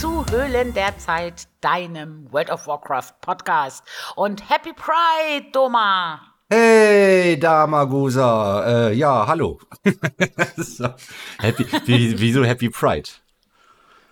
zu Höhlen der Zeit, deinem World of Warcraft Podcast. Und Happy Pride, Doma! Hey, Damagusa. Äh, ja, hallo. so. happy, wieso Happy Pride?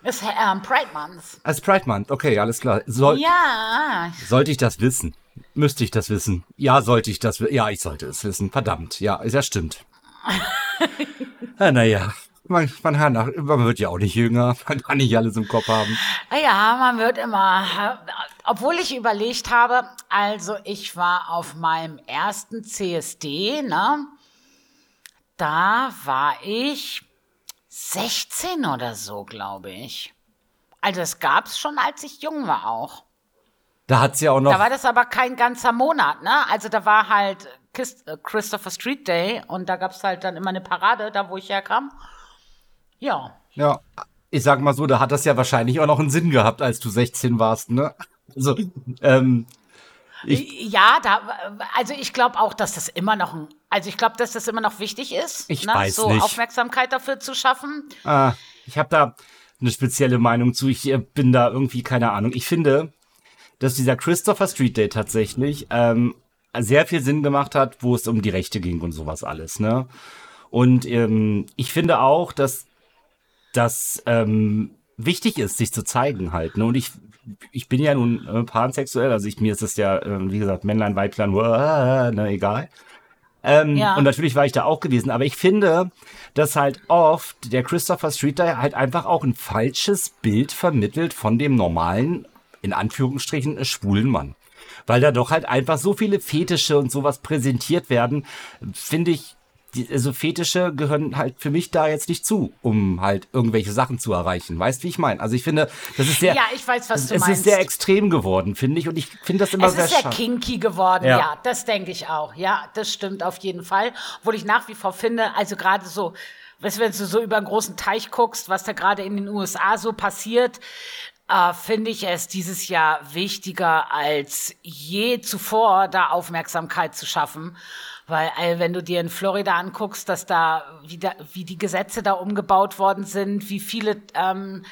Ist ähm, Pride Month. Als Pride Month, okay, alles klar. Soll, ja. Sollte ich das wissen? Müsste ich das wissen? Ja, sollte ich das wissen? Ja, ich sollte es wissen. Verdammt. Ja, ja stimmt. ja, naja, man, man, man wird ja auch nicht jünger, man kann nicht alles im Kopf haben. Ja, man wird immer. Obwohl ich überlegt habe, also ich war auf meinem ersten CSD, ne? Da war ich 16 oder so, glaube ich. Also es gab es schon, als ich jung war auch. Da hat sie auch noch. Da war das aber kein ganzer Monat, ne? Also da war halt äh, Christopher Street Day und da gab es halt dann immer eine Parade, da wo ich herkam. Ja. Ja, ich sag mal so, da hat das ja wahrscheinlich auch noch einen Sinn gehabt, als du 16 warst, ne? Also, ähm, ich, ja, da, also ich glaube auch, dass das immer noch ein, also ich glaube, dass das immer noch wichtig ist, ich ne? weiß so nicht. Aufmerksamkeit dafür zu schaffen. Ah, ich habe da eine spezielle Meinung zu. Ich äh, bin da irgendwie keine Ahnung. Ich finde, dass dieser Christopher Street Day tatsächlich ähm, sehr viel Sinn gemacht hat, wo es um die Rechte ging und sowas alles, ne? Und ähm, ich finde auch, dass das ähm, wichtig ist, sich zu zeigen halt. Ne? Und ich, ich bin ja nun äh, pansexuell, also ich, mir ist es ja, äh, wie gesagt, Männlein, Weiblein, uh, ne, egal. Ähm, ja. Und natürlich war ich da auch gewesen, aber ich finde, dass halt oft der Christopher Streeter halt einfach auch ein falsches Bild vermittelt von dem normalen, in Anführungsstrichen, schwulen Mann. Weil da doch halt einfach so viele Fetische und sowas präsentiert werden, finde ich, die, also Fetische gehören halt für mich da jetzt nicht zu, um halt irgendwelche Sachen zu erreichen. Weißt wie ich meine? Also ich finde, das ist sehr, ja, ich weiß, was du es meinst. ist sehr extrem geworden, finde ich, und ich finde das immer es sehr Es ist sehr kinky geworden, ja. ja, das denke ich auch. Ja, das stimmt auf jeden Fall. Obwohl ich nach wie vor finde, also gerade so, weißt, wenn du so über einen großen Teich guckst, was da gerade in den USA so passiert, äh, finde ich es dieses Jahr wichtiger als je zuvor, da Aufmerksamkeit zu schaffen. Weil äh, wenn du dir in Florida anguckst, dass da wie, da, wie die Gesetze da umgebaut worden sind, wie viele ähm,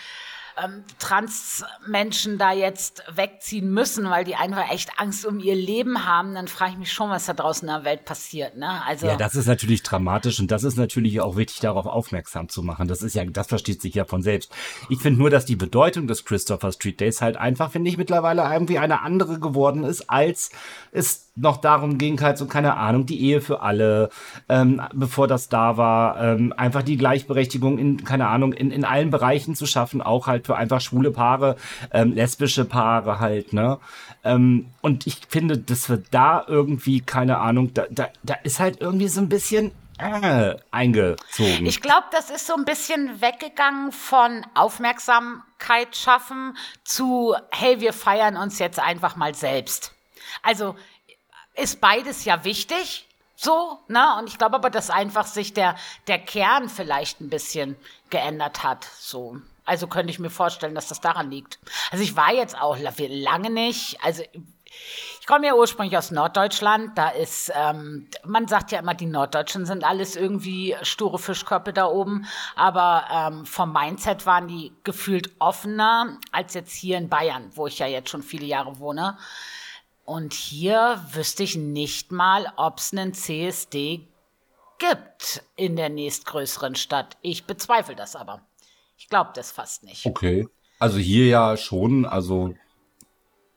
ähm, Transmenschen da jetzt wegziehen müssen, weil die einfach echt Angst um ihr Leben haben, dann frage ich mich schon, was da draußen in der Welt passiert. Ne? Also ja, das ist natürlich dramatisch und das ist natürlich auch wichtig, darauf aufmerksam zu machen. Das ist ja, das versteht sich ja von selbst. Ich finde nur, dass die Bedeutung des Christopher Street Days halt einfach, finde ich, mittlerweile irgendwie eine andere geworden ist, als es noch darum ging, halt so, keine Ahnung, die Ehe für alle, ähm, bevor das da war, ähm, einfach die Gleichberechtigung in, keine Ahnung, in, in allen Bereichen zu schaffen, auch halt für einfach schwule Paare, ähm, lesbische Paare halt, ne? Ähm, und ich finde, dass wir da irgendwie, keine Ahnung, da, da, da ist halt irgendwie so ein bisschen äh, eingezogen. Ich glaube, das ist so ein bisschen weggegangen von Aufmerksamkeit schaffen zu, hey, wir feiern uns jetzt einfach mal selbst. Also ist beides ja wichtig, so, ne? Und ich glaube aber, dass einfach sich der, der Kern vielleicht ein bisschen geändert hat, so. Also könnte ich mir vorstellen, dass das daran liegt. Also ich war jetzt auch lange nicht, also ich komme ja ursprünglich aus Norddeutschland. Da ist, ähm, man sagt ja immer, die Norddeutschen sind alles irgendwie sture Fischköpfe da oben. Aber ähm, vom Mindset waren die gefühlt offener als jetzt hier in Bayern, wo ich ja jetzt schon viele Jahre wohne. Und hier wüsste ich nicht mal, ob es einen CSD gibt in der nächstgrößeren Stadt. Ich bezweifle das aber. Ich glaube das fast nicht. Okay. Also hier ja schon, also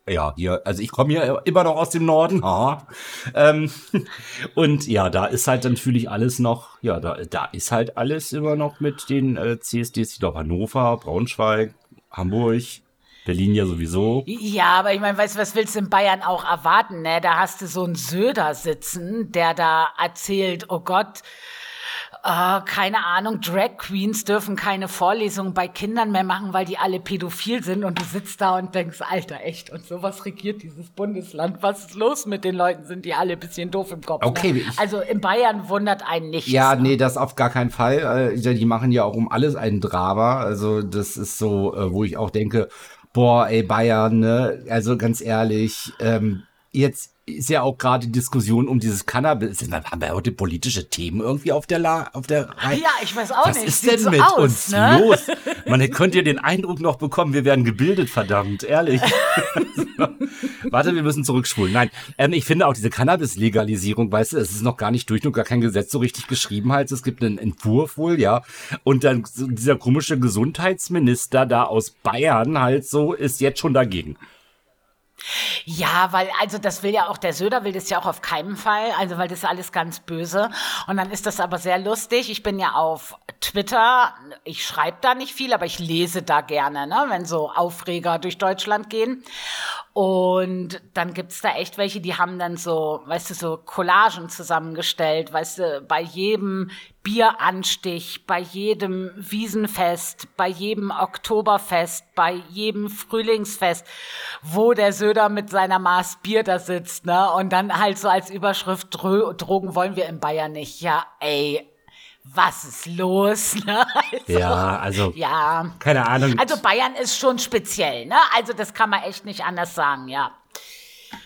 ja, hier, also ich komme ja immer noch aus dem Norden. Ha. Ähm, und ja, da ist halt natürlich alles noch, ja, da, da ist halt alles immer noch mit den äh, CSDs, ich glaube Hannover, Braunschweig, Hamburg, Berlin ja sowieso. Ja, aber ich meine, weißt du, was willst du in Bayern auch erwarten, ne? Da hast du so einen Söder sitzen, der da erzählt, oh Gott, äh, keine Ahnung, Drag Queens dürfen keine Vorlesungen bei Kindern mehr machen, weil die alle pädophil sind und du sitzt da und denkst, Alter, echt, und sowas regiert dieses Bundesland. Was ist los mit den Leuten? Sind die alle ein bisschen doof im Kopf? Okay. Ne? Also in Bayern wundert einen nichts. Ja, ne? nee, das auf gar keinen Fall. Äh, die machen ja auch um alles einen Drama. Also das ist so, äh, wo ich auch denke, boah, ey, Bayern, ne? Also ganz ehrlich, ähm, jetzt ist ja auch gerade die Diskussion um dieses Cannabis. Haben wir heute politische Themen irgendwie auf der La auf der Reihe? Ja, ich weiß auch Was nicht. Was ist denn so mit aus, uns ne? los? Man könnte ja den Eindruck noch bekommen, wir werden gebildet, verdammt, ehrlich. Warte, wir müssen zurückspulen. Nein, ähm, ich finde auch diese Cannabis-Legalisierung, weißt du, es ist noch gar nicht durch, nur gar kein Gesetz so richtig geschrieben halt. Es gibt einen Entwurf wohl, ja. Und dann dieser komische Gesundheitsminister da aus Bayern halt so ist jetzt schon dagegen. Ja, weil, also das will ja auch, der Söder will das ja auch auf keinen Fall, also weil das ist alles ganz böse. Und dann ist das aber sehr lustig. Ich bin ja auf Twitter, ich schreibe da nicht viel, aber ich lese da gerne, ne, wenn so Aufreger durch Deutschland gehen. Und dann gibt's da echt welche, die haben dann so, weißt du, so Collagen zusammengestellt, weißt du, bei jedem Bieranstich, bei jedem Wiesenfest, bei jedem Oktoberfest, bei jedem Frühlingsfest, wo der Söder mit seiner Maß Bier da sitzt, ne? Und dann halt so als Überschrift, Drogen wollen wir in Bayern nicht. Ja, ey, was ist los? Ne? Also, ja, also ja. keine Ahnung. Also Bayern ist schon speziell, ne? Also das kann man echt nicht anders sagen, ja.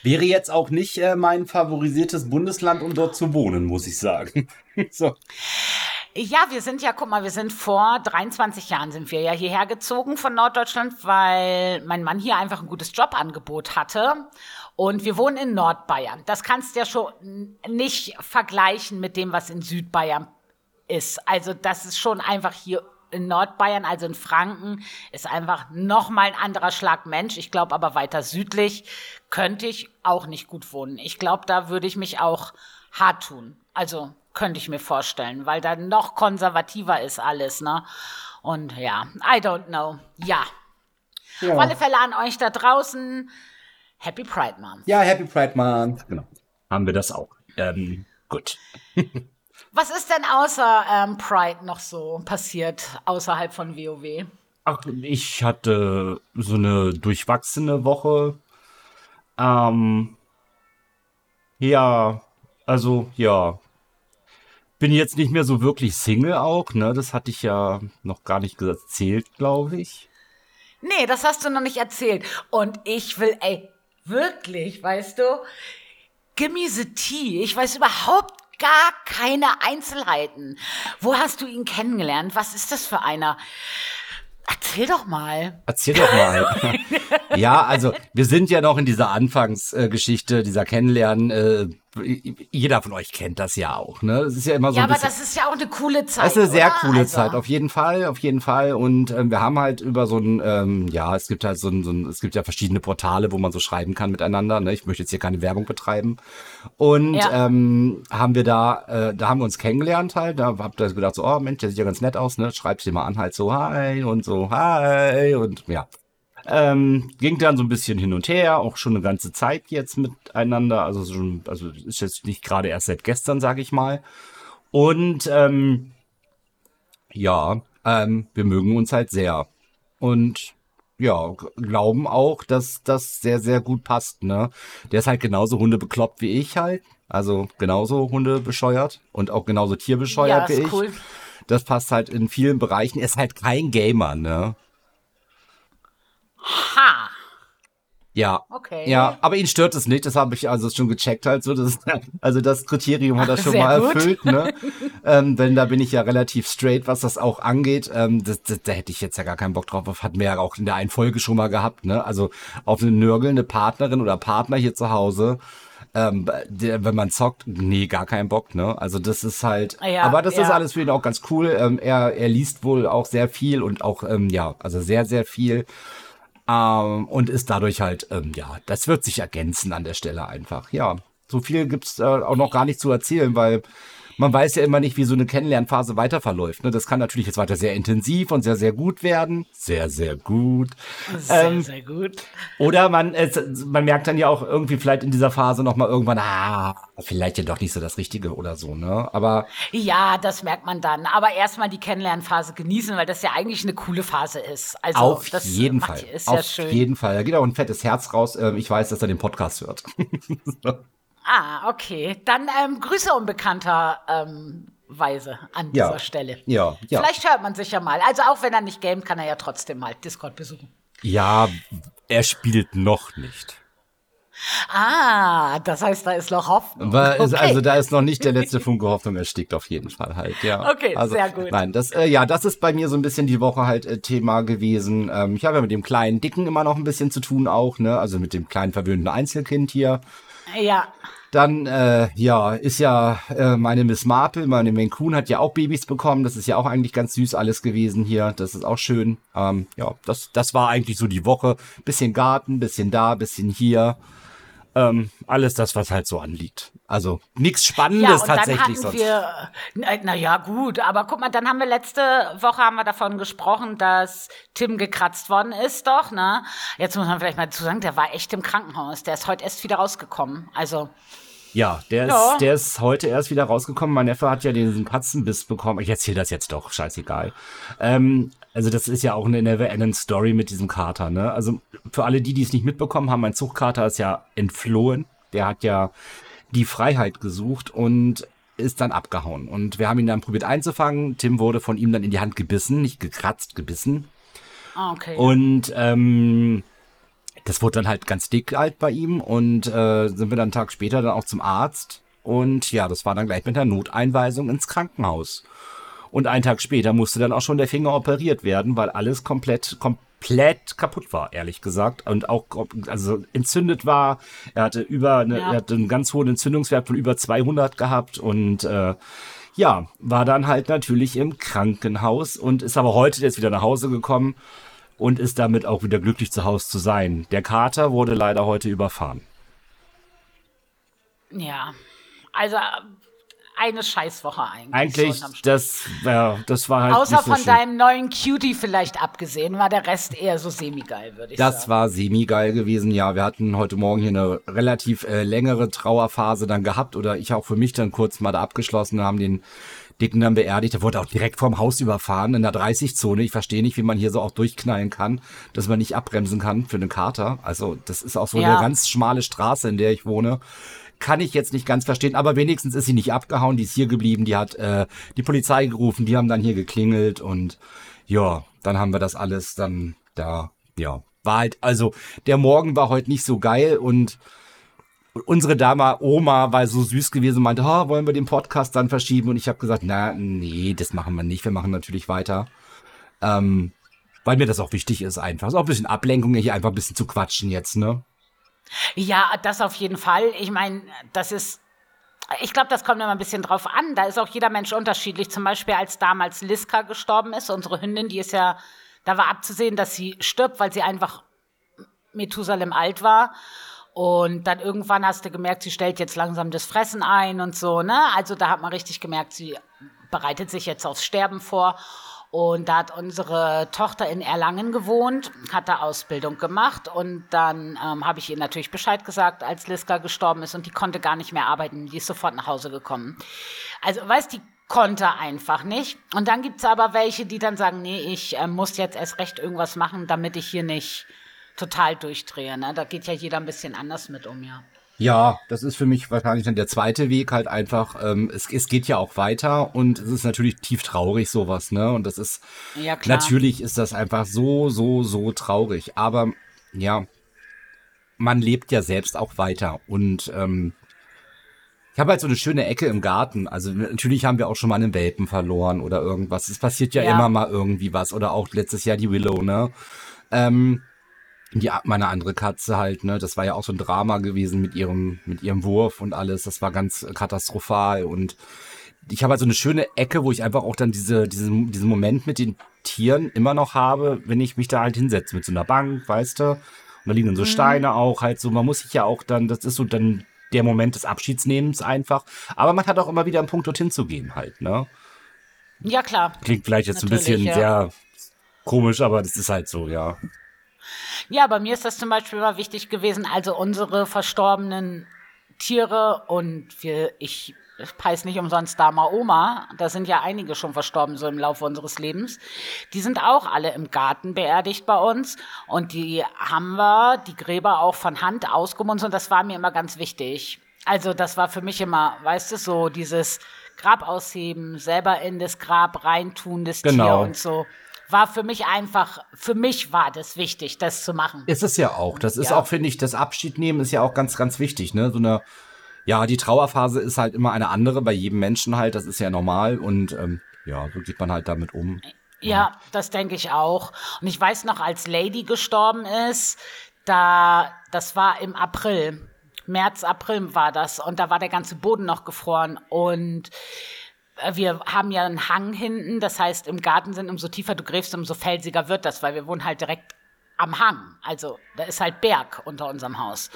Wäre jetzt auch nicht äh, mein favorisiertes Bundesland, um dort zu wohnen, muss ich sagen. so. Ja, wir sind ja, guck mal, wir sind vor 23 Jahren sind wir ja hierher gezogen von Norddeutschland, weil mein Mann hier einfach ein gutes Jobangebot hatte. Und wir wohnen in Nordbayern. Das kannst du ja schon nicht vergleichen mit dem, was in Südbayern ist. Also das ist schon einfach hier in Nordbayern, also in Franken, ist einfach noch mal ein anderer Schlag Mensch. Ich glaube aber weiter südlich könnte ich auch nicht gut wohnen. Ich glaube, da würde ich mich auch hart tun. Also könnte ich mir vorstellen, weil da noch konservativer ist alles, ne? Und ja, I don't know. Ja. ja. Auf alle Fälle an euch da draußen. Happy Pride Month. Ja, Happy Pride Month. Genau. Haben wir das auch. Ähm, gut. Was ist denn außer ähm, Pride noch so passiert, außerhalb von WoW? Ach, ich hatte so eine durchwachsene Woche. Ähm, ja, also ja. Bin jetzt nicht mehr so wirklich Single auch, ne? Das hatte ich ja noch gar nicht erzählt, glaube ich. Nee, das hast du noch nicht erzählt. Und ich will, ey, wirklich, weißt du, gimme the tea. Ich weiß überhaupt gar keine Einzelheiten. Wo hast du ihn kennengelernt? Was ist das für einer? Erzähl doch mal. Erzähl doch mal. ja, also wir sind ja noch in dieser Anfangsgeschichte, dieser Kennenlernen. Äh, jeder von euch kennt das ja auch, ne? Es ist ja immer so. Ja, aber das ist ja auch eine coole Zeit. Das ist eine sehr oder? coole also. Zeit, auf jeden Fall, auf jeden Fall. Und ähm, wir haben halt über so ein, ähm, ja, es gibt halt so ein, so ein, es gibt ja verschiedene Portale, wo man so schreiben kann miteinander. Ne? Ich möchte jetzt hier keine Werbung betreiben. Und ja. ähm, haben wir da, äh, da haben wir uns kennengelernt halt. Da habt ihr gedacht so, oh Mensch, der sieht ja ganz nett aus, ne? Schreibst dir mal an halt so, hi und so, hi und ja. Ähm, ging dann so ein bisschen hin und her, auch schon eine ganze Zeit jetzt miteinander. Also, schon, also ist jetzt nicht gerade erst seit gestern, sage ich mal. Und ähm, ja, ähm, wir mögen uns halt sehr. Und ja, glauben auch, dass das sehr, sehr gut passt, ne? Der ist halt genauso hundebekloppt wie ich halt. Also genauso Hunde bescheuert und auch genauso tierbescheuert ja, wie ich. Cool. Das passt halt in vielen Bereichen. Er ist halt kein Gamer, ne? Ha! Ja. Okay. Ja, aber ihn stört es nicht. Das habe ich also schon gecheckt halt so. Das, also das Kriterium hat er schon Sehr mal gut. erfüllt, ne? ähm, denn da bin ich ja relativ straight, was das auch angeht. Ähm, das, das, da hätte ich jetzt ja gar keinen Bock drauf. Das hatten wir ja auch in der einen Folge schon mal gehabt, ne? Also auf eine nörgelnde Partnerin oder Partner hier zu Hause. Ähm, der, wenn man zockt, nee, gar keinen Bock, ne? Also das ist halt, ja, aber das ja. ist alles für ihn auch ganz cool. Ähm, er, er liest wohl auch sehr viel und auch, ähm, ja, also sehr, sehr viel. Ähm, und ist dadurch halt, ähm, ja, das wird sich ergänzen an der Stelle einfach. Ja, so viel gibt's äh, auch noch gar nicht zu erzählen, weil man weiß ja immer nicht, wie so eine Kennenlernphase weiter verläuft. Ne? Das kann natürlich jetzt weiter sehr intensiv und sehr, sehr gut werden. Sehr, sehr gut. Sehr, ähm, sehr gut. Oder man, es, man merkt dann ja auch irgendwie vielleicht in dieser Phase nochmal irgendwann, ah, vielleicht ja doch nicht so das Richtige oder so, ne? Aber. Ja, das merkt man dann. Aber erstmal die Kennenlernphase genießen, weil das ja eigentlich eine coole Phase ist. Also, auf das jeden Fall. Ist auf ja schön. jeden Fall. Da geht auch ein fettes Herz raus. Ähm, ich weiß, dass er den Podcast hört. Ah, okay. Dann ähm, Grüße unbekannter ähm, Weise an dieser ja. Stelle. Ja, ja. Vielleicht hört man sich ja mal. Also auch wenn er nicht gamet, kann er ja trotzdem mal Discord besuchen. Ja, er spielt noch nicht. Ah, das heißt, da ist noch Hoffnung. Okay. Also da ist noch nicht der letzte Funke Hoffnung erstickt, auf jeden Fall halt, ja. Okay, also, sehr gut. Nein, das, äh, ja, das ist bei mir so ein bisschen die Woche halt äh, Thema gewesen. Ähm, ich habe ja mit dem kleinen Dicken immer noch ein bisschen zu tun auch, ne? Also mit dem kleinen verwöhnten Einzelkind hier. Ja. Dann, äh, ja, ist ja äh, meine Miss Marple, meine Coon hat ja auch Babys bekommen. Das ist ja auch eigentlich ganz süß alles gewesen hier. Das ist auch schön. Ähm, ja, das, das war eigentlich so die Woche. Bisschen Garten, bisschen da, bisschen hier. Ähm, alles das, was halt so anliegt. Also nichts Spannendes ja, tatsächlich sonst. Wir, na ja, gut, aber guck mal, dann haben wir letzte Woche haben wir davon gesprochen, dass Tim gekratzt worden ist, doch, ne? Jetzt muss man vielleicht mal zu sagen, der war echt im Krankenhaus. Der ist heute erst wieder rausgekommen. Also ja, der, ja. Ist, der ist heute erst wieder rausgekommen. Mein Neffe hat ja diesen Katzenbiss bekommen. Ich erzähle das jetzt doch, scheißegal. Ähm, also das ist ja auch eine Never-Ending Story mit diesem Kater. Ne? Also für alle die, die es nicht mitbekommen haben, mein Zuchtkater ist ja entflohen. Der hat ja die Freiheit gesucht und ist dann abgehauen. Und wir haben ihn dann probiert einzufangen. Tim wurde von ihm dann in die Hand gebissen, nicht gekratzt, gebissen. Ah, okay. Und ähm, das wurde dann halt ganz dick alt bei ihm und äh, sind wir dann einen Tag später dann auch zum Arzt. Und ja, das war dann gleich mit der Noteinweisung ins Krankenhaus. Und einen Tag später musste dann auch schon der Finger operiert werden, weil alles komplett, komplett kaputt war, ehrlich gesagt. Und auch, also entzündet war. Er hatte über, eine, ja. er hatte einen ganz hohen Entzündungswert von über 200 gehabt und, äh, ja, war dann halt natürlich im Krankenhaus und ist aber heute jetzt wieder nach Hause gekommen und ist damit auch wieder glücklich zu Hause zu sein. Der Kater wurde leider heute überfahren. Ja, also eine Scheißwoche eigentlich. Eigentlich, das, ja, das war halt. Außer so von schön. deinem neuen Cutie vielleicht abgesehen, war der Rest eher so semi-geil, würde ich das sagen. Das war semi-geil gewesen, ja. Wir hatten heute Morgen hier eine relativ äh, längere Trauerphase dann gehabt oder ich auch für mich dann kurz mal da abgeschlossen, haben den Dicken dann beerdigt. Der wurde auch direkt vorm Haus überfahren in der 30-Zone. Ich verstehe nicht, wie man hier so auch durchknallen kann, dass man nicht abbremsen kann für einen Kater. Also das ist auch so ja. eine ganz schmale Straße, in der ich wohne kann ich jetzt nicht ganz verstehen, aber wenigstens ist sie nicht abgehauen, die ist hier geblieben, die hat äh, die Polizei gerufen, die haben dann hier geklingelt und ja, dann haben wir das alles dann da, ja, war halt, also der Morgen war heute nicht so geil und unsere Dame Oma war so süß gewesen und meinte, oh, wollen wir den Podcast dann verschieben? Und ich habe gesagt, na, nee, das machen wir nicht. Wir machen natürlich weiter. Ähm, weil mir das auch wichtig ist, einfach. Ist auch ein bisschen Ablenkung, hier einfach ein bisschen zu quatschen jetzt, ne? Ja, das auf jeden Fall. Ich meine, das ist ich glaube, das kommt immer ein bisschen drauf an. Da ist auch jeder Mensch unterschiedlich. Zum Beispiel, als damals Liska gestorben ist, unsere Hündin, die ist ja, da war abzusehen, dass sie stirbt, weil sie einfach Methusalem alt war. Und dann irgendwann hast du gemerkt, sie stellt jetzt langsam das Fressen ein und so, ne? Also da hat man richtig gemerkt, sie bereitet sich jetzt aufs Sterben vor. Und da hat unsere Tochter in Erlangen gewohnt, hat da Ausbildung gemacht und dann ähm, habe ich ihr natürlich Bescheid gesagt, als Liska gestorben ist und die konnte gar nicht mehr arbeiten. Die ist sofort nach Hause gekommen. Also, weißt die konnte einfach nicht. Und dann gibt's aber welche, die dann sagen, nee, ich äh, muss jetzt erst recht irgendwas machen, damit ich hier nicht total durchdrehe. Ne? Da geht ja jeder ein bisschen anders mit um, ja. Ja, das ist für mich wahrscheinlich dann der zweite Weg halt einfach. Ähm, es, es geht ja auch weiter und es ist natürlich tief traurig sowas, ne? Und das ist ja, klar. natürlich ist das einfach so, so, so traurig. Aber ja, man lebt ja selbst auch weiter und ähm, ich habe halt so eine schöne Ecke im Garten. Also natürlich haben wir auch schon mal einen Welpen verloren oder irgendwas. Es passiert ja, ja. immer mal irgendwie was. Oder auch letztes Jahr die Willow, ne? Ähm, die, meine andere Katze halt, ne, das war ja auch so ein Drama gewesen mit ihrem, mit ihrem Wurf und alles. Das war ganz katastrophal und ich habe halt so eine schöne Ecke, wo ich einfach auch dann diese, diesen, diesen Moment mit den Tieren immer noch habe, wenn ich mich da halt hinsetze mit so einer Bank, weißt du? Und da liegen dann so mhm. Steine auch halt so. Man muss sich ja auch dann, das ist so dann der Moment des Abschiedsnehmens einfach. Aber man hat auch immer wieder einen Punkt dorthin zu gehen halt, ne? Ja, klar. Klingt vielleicht jetzt Natürlich, ein bisschen ja. sehr komisch, aber das ist halt so, ja. Ja, bei mir ist das zum Beispiel immer wichtig gewesen, also unsere verstorbenen Tiere und wir, ich heiße nicht umsonst Dama Oma, da sind ja einige schon verstorben so im Laufe unseres Lebens. Die sind auch alle im Garten beerdigt bei uns und die haben wir, die Gräber auch von Hand ausgemunzt und das war mir immer ganz wichtig. Also das war für mich immer, weißt du, so dieses Grab ausheben, selber in das Grab reintun, das genau. Tier und so war für mich einfach, für mich war das wichtig, das zu machen. Ist es ja auch. Das ist Ja. auch, finde ich, das Abschied nehmen ist ja auch ganz, ganz wichtig, ne? So eine, ja, die Trauerphase ist halt immer eine andere bei jedem Menschen halt, das ist ja normal und ähm, ja, so geht man halt damit um. Ja, das denke ich auch. Und ich weiß noch, als Lady gestorben ist, da, das war im April. März, April war das. Und da war der ganze Boden noch gefroren. Und wir haben ja einen Hang hinten. Das heißt, im Garten sind, umso tiefer du gräbst, umso felsiger wird das, weil wir wohnen halt direkt am Hang. Also da ist halt Berg unter unserem Haus.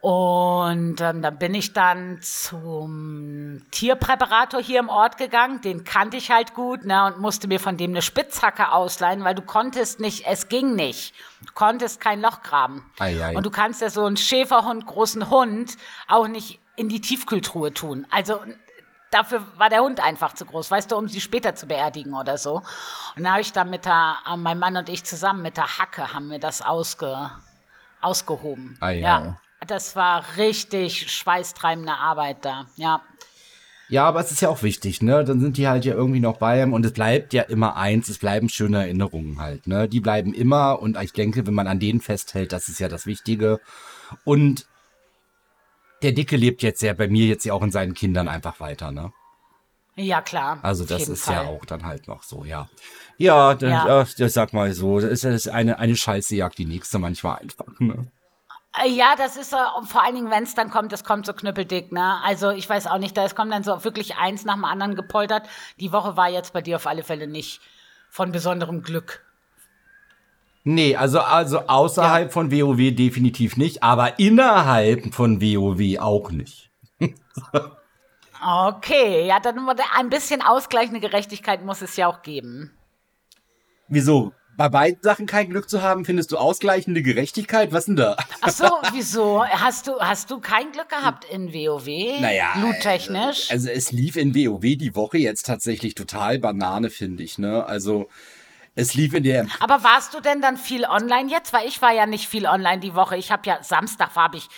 Und ähm, dann bin ich dann zum Tierpräparator hier im Ort gegangen. Den kannte ich halt gut ne, und musste mir von dem eine Spitzhacke ausleihen, weil du konntest nicht, es ging nicht. Du konntest kein Loch graben. Ei, ei. Und du kannst ja so einen Schäferhund, großen Hund, auch nicht in die Tiefkühltruhe tun. Also dafür war der Hund einfach zu groß, weißt du, um sie später zu beerdigen oder so. Und da habe ich dann mit der, äh, mein Mann und ich zusammen mit der Hacke haben wir das ausge, ausgehoben. Ei, ei. ja, das war richtig schweißtreibende Arbeit da. Ja, Ja, aber es ist ja auch wichtig, ne? Dann sind die halt ja irgendwie noch bei einem und es bleibt ja immer eins, es bleiben schöne Erinnerungen halt, ne? Die bleiben immer und ich denke, wenn man an denen festhält, das ist ja das Wichtige. Und der Dicke lebt jetzt ja bei mir jetzt ja auch in seinen Kindern einfach weiter, ne? ja klar. Also das ist Fall. ja auch dann halt noch so, ja. Ja, das, Ja. das sag mal so, das ist- eine, eine Scheißejagd, die nächste manchmal einfach, ne? Äh, Ja, das ist und vor allen Dingen, wenn es dann kommt, das kommt so knüppeldick, ne? Also ich weiß auch nicht, da es kommt dann so wirklich eins nach dem anderen gepoltert. Die Woche war jetzt bei dir auf alle Fälle nicht von besonderem Glück. Nee, also, also außerhalb von WoW definitiv nicht, aber innerhalb von WoW auch nicht. Okay, ja, dann ein bisschen ausgleichende Gerechtigkeit muss es ja auch geben. Wieso? Bei beiden Sachen kein Glück zu haben, findest du ausgleichende Gerechtigkeit? Was denn da? Ach so, wieso? Hast du, hast du kein Glück gehabt in WoW? Loottechnisch? Also es lief in WoW die Woche jetzt tatsächlich total Banane, finde ich, ne? Also es lief in der Aber warst du denn dann viel online jetzt? Weil ich war ja nicht viel online die Woche. Ich habe ja Samstag habe ich,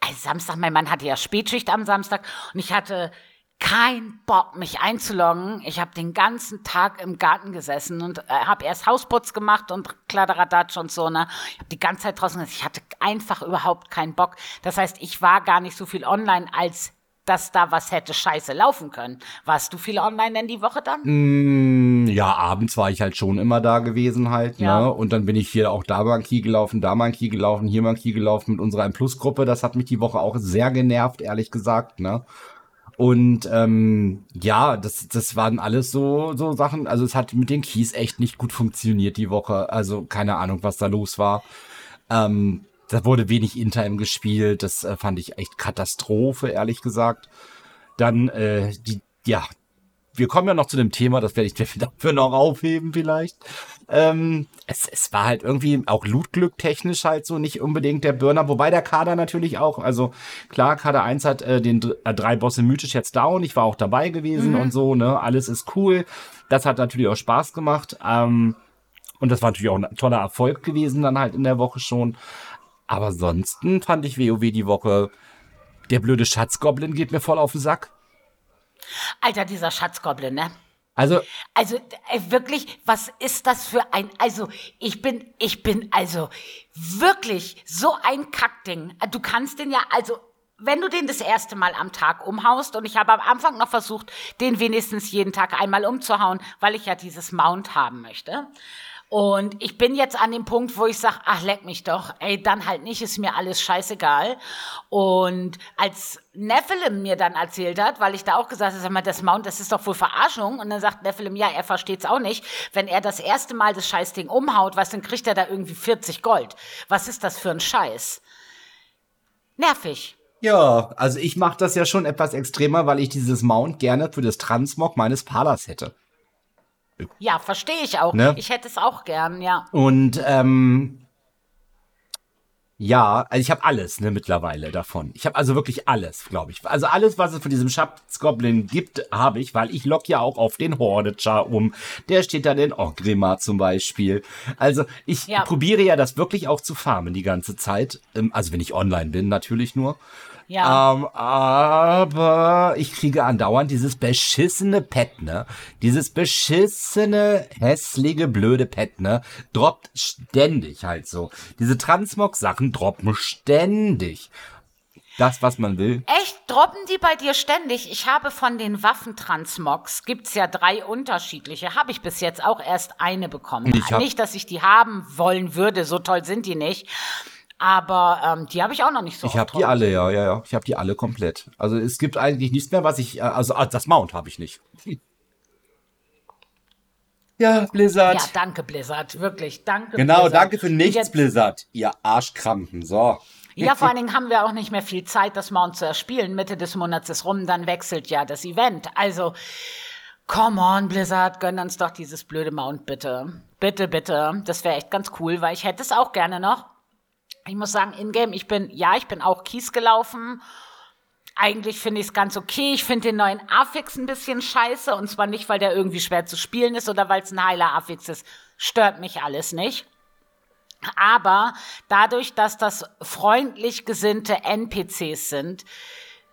also Samstag, mein Mann hatte ja Spätschicht am Samstag und ich hatte keinen Bock, mich einzuloggen. Ich habe den ganzen Tag im Garten gesessen und äh, habe erst Hausputz gemacht und Kladderadatsch und so. Ne? Ich habe die ganze Zeit draußen gesessen. Ich hatte einfach überhaupt keinen Bock. Das heißt, ich war gar nicht so viel online, als dass da was hätte scheiße laufen können. Warst du viel online denn die Woche dann? Mm, Ja, abends war ich halt schon immer da gewesen halt, Ja. ne? Und dann bin ich hier auch da mal ein Key gelaufen, da mal ein Key gelaufen, hier mal ein Key gelaufen mit unserer M-Plus-Gruppe. Das hat mich die Woche auch sehr genervt, ehrlich gesagt, ne? Und ähm, ja, das, das waren alles so, so Sachen. Also es hat mit den Keys echt nicht gut funktioniert die Woche. Also keine Ahnung, was da los war. Ähm, da wurde wenig Intime gespielt. Das äh, fand ich echt Katastrophe, ehrlich gesagt. Dann äh, die, ja, wir kommen ja noch zu dem Thema, das werde ich dafür noch aufheben vielleicht. Ähm, es, es war halt irgendwie auch Lootglück technisch halt so nicht unbedingt der Burner, wobei der Kader natürlich auch, also klar, Kader 1 hat äh, den äh, drei Bosse mythisch jetzt down, ich war auch dabei gewesen und so, ne, alles ist cool. Das hat natürlich auch Spaß gemacht. Ähm, und das war natürlich auch ein toller Erfolg gewesen dann halt in der Woche schon. Aber ansonsten fand ich WoW die Woche, der blöde Schatzgoblin geht mir voll auf den Sack. Alter, dieser Schatzgoblin, ne? Also, Also äh, wirklich, was ist das für ein? Also ich bin, ich bin also wirklich so ein Kackding. Du kannst den ja also. Wenn du den das erste Mal am Tag umhaust, und ich habe am Anfang noch versucht, den wenigstens jeden Tag einmal umzuhauen, weil ich ja dieses Mount haben möchte. Und ich bin jetzt an dem Punkt, wo ich sage, ach, leck mich doch, ey, dann halt nicht, ist mir alles scheißegal. Und als Nephilim mir dann erzählt hat, weil ich da auch gesagt habe, sag mal, das Mount, das ist doch wohl Verarschung. Und dann sagt Nephilim, ja, er versteht's auch nicht. Wenn er das erste Mal das Scheißding umhaut, was, dann kriegt er da irgendwie 40 Gold. Was ist das für ein Scheiß? Nervig. ja, also ich mache das ja schon etwas extremer, weil ich dieses Mount gerne für das Transmog meines Palas hätte. Ja, verstehe ich auch. Ne? Ich hätte es auch gern, ja. Und ähm, ja, also ich habe alles ne, mittlerweile davon. Ich habe also wirklich alles, glaube ich. Also alles, was es von diesem Schatzgoblin gibt, habe ich, weil ich lock ja auch auf den Hordecher um. Der steht dann in Ogrimmar zum Beispiel. Also ich Ja. probiere ja das wirklich auch zu farmen die ganze Zeit. Ähm, also wenn ich online bin, natürlich nur. Ja. Ähm, aber ich kriege andauernd dieses beschissene Pet, ne? Dieses beschissene, hässliche, blöde Pet, ne? Droppt ständig halt so. Diese Transmog-Sachen droppen ständig. Das, was man will. Echt? Droppen die bei dir ständig? Ich habe von den Waffentransmogs, gibt's ja drei unterschiedliche, habe ich bis jetzt auch erst eine bekommen. Nicht, dass ich die haben wollen würde, so toll sind die nicht. Aber ähm, die habe ich auch noch nicht so Ich habe die drauf. alle, ja, ja, ja. Ich habe die alle komplett. Also es gibt eigentlich nichts mehr, was ich. äh, Also ah, das Mount habe ich nicht. Ja, Blizzard. Ja, danke Blizzard, wirklich, danke genau, Blizzard. danke für nichts, jetzt- Blizzard. Ihr Arschkrampen. So. Ja, vor allen Dingen haben wir auch nicht mehr viel Zeit, das Mount zu erspielen. Mitte des Monats ist rum, dann wechselt ja das Event. Also, come on, Blizzard, gönn uns doch dieses blöde Mount bitte. Bitte, bitte. Das wäre echt ganz cool, weil ich hätte es auch gerne noch. Ich muss sagen, in-game, ich bin, ja, ich bin auch Kies gelaufen. Eigentlich finde ich es ganz okay. Ich finde den neuen Affix ein bisschen scheiße. Und zwar nicht, weil der irgendwie schwer zu spielen ist oder weil es ein heiler Affix ist. Stört mich alles nicht. Aber dadurch, dass das freundlich gesinnte NPCs sind,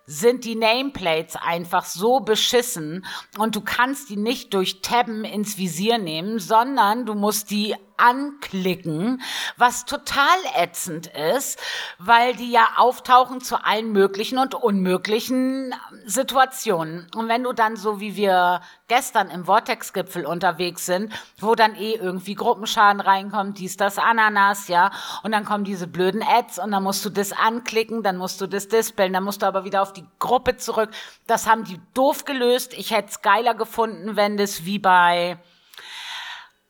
sind die Nameplates einfach so beschissen und du kannst die nicht durch Tabben ins Visier nehmen, sondern du musst die anklicken, was total ätzend ist, weil die ja auftauchen zu allen möglichen und unmöglichen Situationen. Und wenn du dann so wie wir gestern im Vortex-Gipfel unterwegs sind, wo dann eh irgendwie Gruppenschaden reinkommt, dies, das, Ananas, ja, und dann kommen diese blöden Ads und dann musst du das anklicken, dann musst du das dispeln, dann musst du aber wieder auf die Gruppe zurück. Das haben die doof gelöst. Ich hätte es geiler gefunden, wenn das wie bei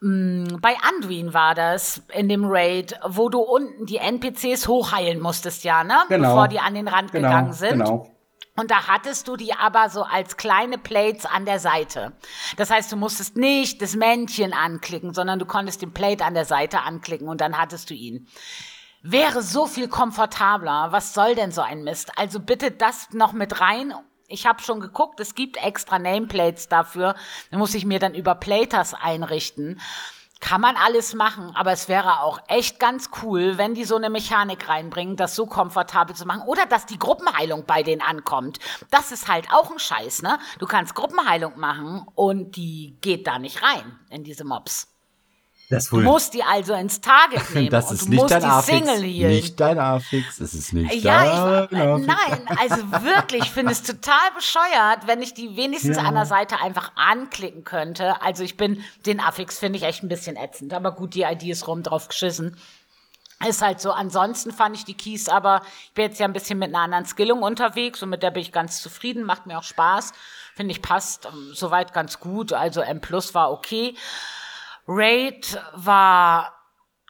bei Anduin war das in dem Raid, wo du unten die NPCs hochheilen musstest, ja, ne? Genau. Bevor die an den Rand gegangen sind. Genau. Und da hattest du die aber so als kleine Plates an der Seite. Das heißt, du musstest nicht das Männchen anklicken, sondern du konntest den Plate an der Seite anklicken und dann hattest du ihn. Wäre so viel komfortabler. Was soll denn so ein Mist? Also bitte das noch mit rein. Ich habe schon geguckt, es gibt extra Nameplates dafür. Da muss ich mir dann über Platers einrichten. Kann man alles machen, aber es wäre auch echt ganz cool, wenn die so eine Mechanik reinbringen, das so komfortabel zu machen. Oder dass die Gruppenheilung bei denen ankommt. Das ist halt auch ein Scheiß, ne? Du kannst Gruppenheilung machen und die geht da nicht rein in diese Mobs. Das Du musst die also ins Target nehmen das und ist du nicht musst dein die Affix. Single healen. Nicht dein Affix. Es ist nicht Ja, dein ich, Affix. nein, also wirklich, ich finde es total bescheuert, wenn ich die wenigstens Ja. an der Seite einfach anklicken könnte. Also ich bin, den Affix finde ich echt ein bisschen ätzend, aber gut, die ID ist rum, drauf geschissen. Ist halt so. Ansonsten fand ich die Keys, aber ich bin jetzt ja ein bisschen mit einer anderen Skillung unterwegs und mit der bin ich ganz zufrieden, macht mir auch Spaß. Finde ich passt ähm, soweit ganz gut. Also M Plus war okay. Raid war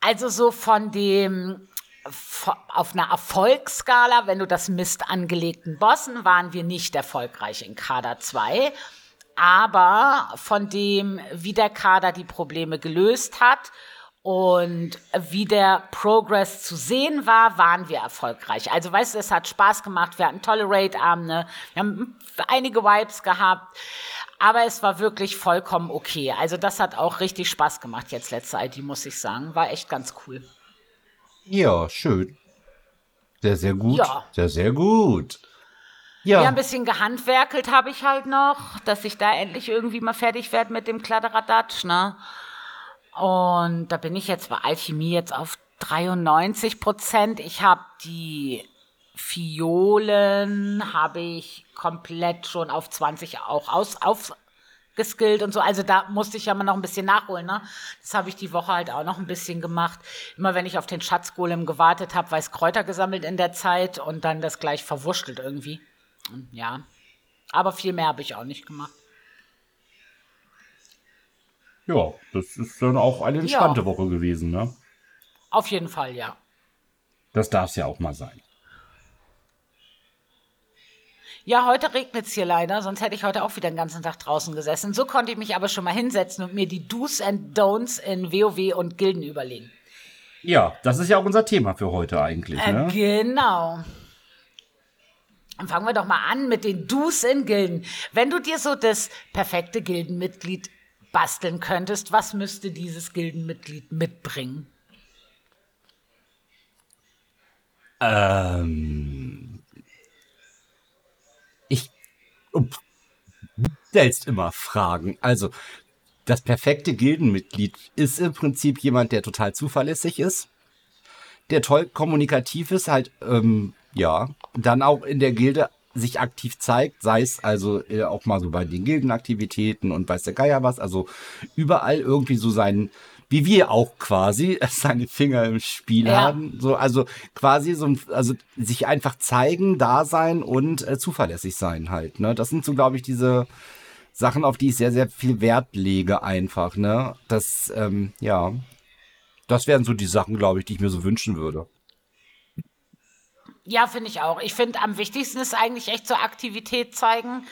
also so von dem auf einer Erfolgsskala, wenn du das misst angelegten Bossen, waren wir nicht erfolgreich in Kader 2. Aber von dem, wie der Kader die Probleme gelöst hat und wie der Progress zu sehen war, waren wir erfolgreich. Also weißt du, es hat Spaß gemacht. Wir hatten tolle Raid-Abende. Wir haben einige Vibes gehabt. Aber es war wirklich vollkommen okay. Also das hat auch richtig Spaß gemacht jetzt letzte ID, muss ich sagen. War echt ganz cool. Ja, schön. Sehr, sehr gut. Ja. Sehr, sehr gut. Ja. Ja, ein bisschen gehandwerkelt habe ich halt noch, dass ich da endlich irgendwie mal fertig werde mit dem Kladderadatsch, ne? Und da bin ich jetzt bei Alchemie jetzt auf 93 Prozent. Ich habe die Fiolen, habe ich komplett schon auf 20 auch aus, aufgeskillt und so. Also da musste ich ja mal noch ein bisschen nachholen, ne? Das habe ich die Woche halt auch noch ein bisschen gemacht. Immer wenn ich auf den Schatzgolem gewartet habe, weiß Kräuter gesammelt in der Zeit und dann das gleich verwurschtelt irgendwie. Und ja. Aber viel mehr habe ich auch nicht gemacht. ja, das ist dann auch eine entspannte Woche gewesen, ne? Auf jeden Fall, ja. Das darf es ja auch mal sein. Ja, heute regnet es hier leider, sonst hätte ich heute auch wieder den ganzen Tag draußen gesessen. So konnte ich mich aber schon mal hinsetzen und mir die Do's and Don'ts in WoW und Gilden überlegen. Ja, das ist ja auch unser Thema für heute eigentlich, Äh, ne? genau. Dann fangen wir doch mal an mit den Do's in Gilden. Wenn du dir so das perfekte Gildenmitglied basteln könntest, was müsste dieses Gildenmitglied mitbringen? Ähm, Du stellst immer Fragen. Also, das perfekte Gildenmitglied ist im Prinzip jemand, der total zuverlässig ist, der toll kommunikativ ist, halt, ähm, ja, dann auch in der Gilde sich aktiv zeigt, sei es also äh, auch mal so bei den Gildenaktivitäten und weiß der Geier was, also überall irgendwie so sein, wie wir auch quasi, seine Finger im Spiel ja. haben, so, also quasi so, also sich einfach zeigen, da sein und äh, zuverlässig sein halt, ne, das sind so, glaube ich, diese Sachen, auf die ich sehr, sehr viel Wert lege einfach, ne, das, ähm, ja, das wären so die Sachen, glaube ich, die ich mir so wünschen würde. Ja, finde ich auch. Ich finde, am wichtigsten ist eigentlich echt so Aktivität zeigen.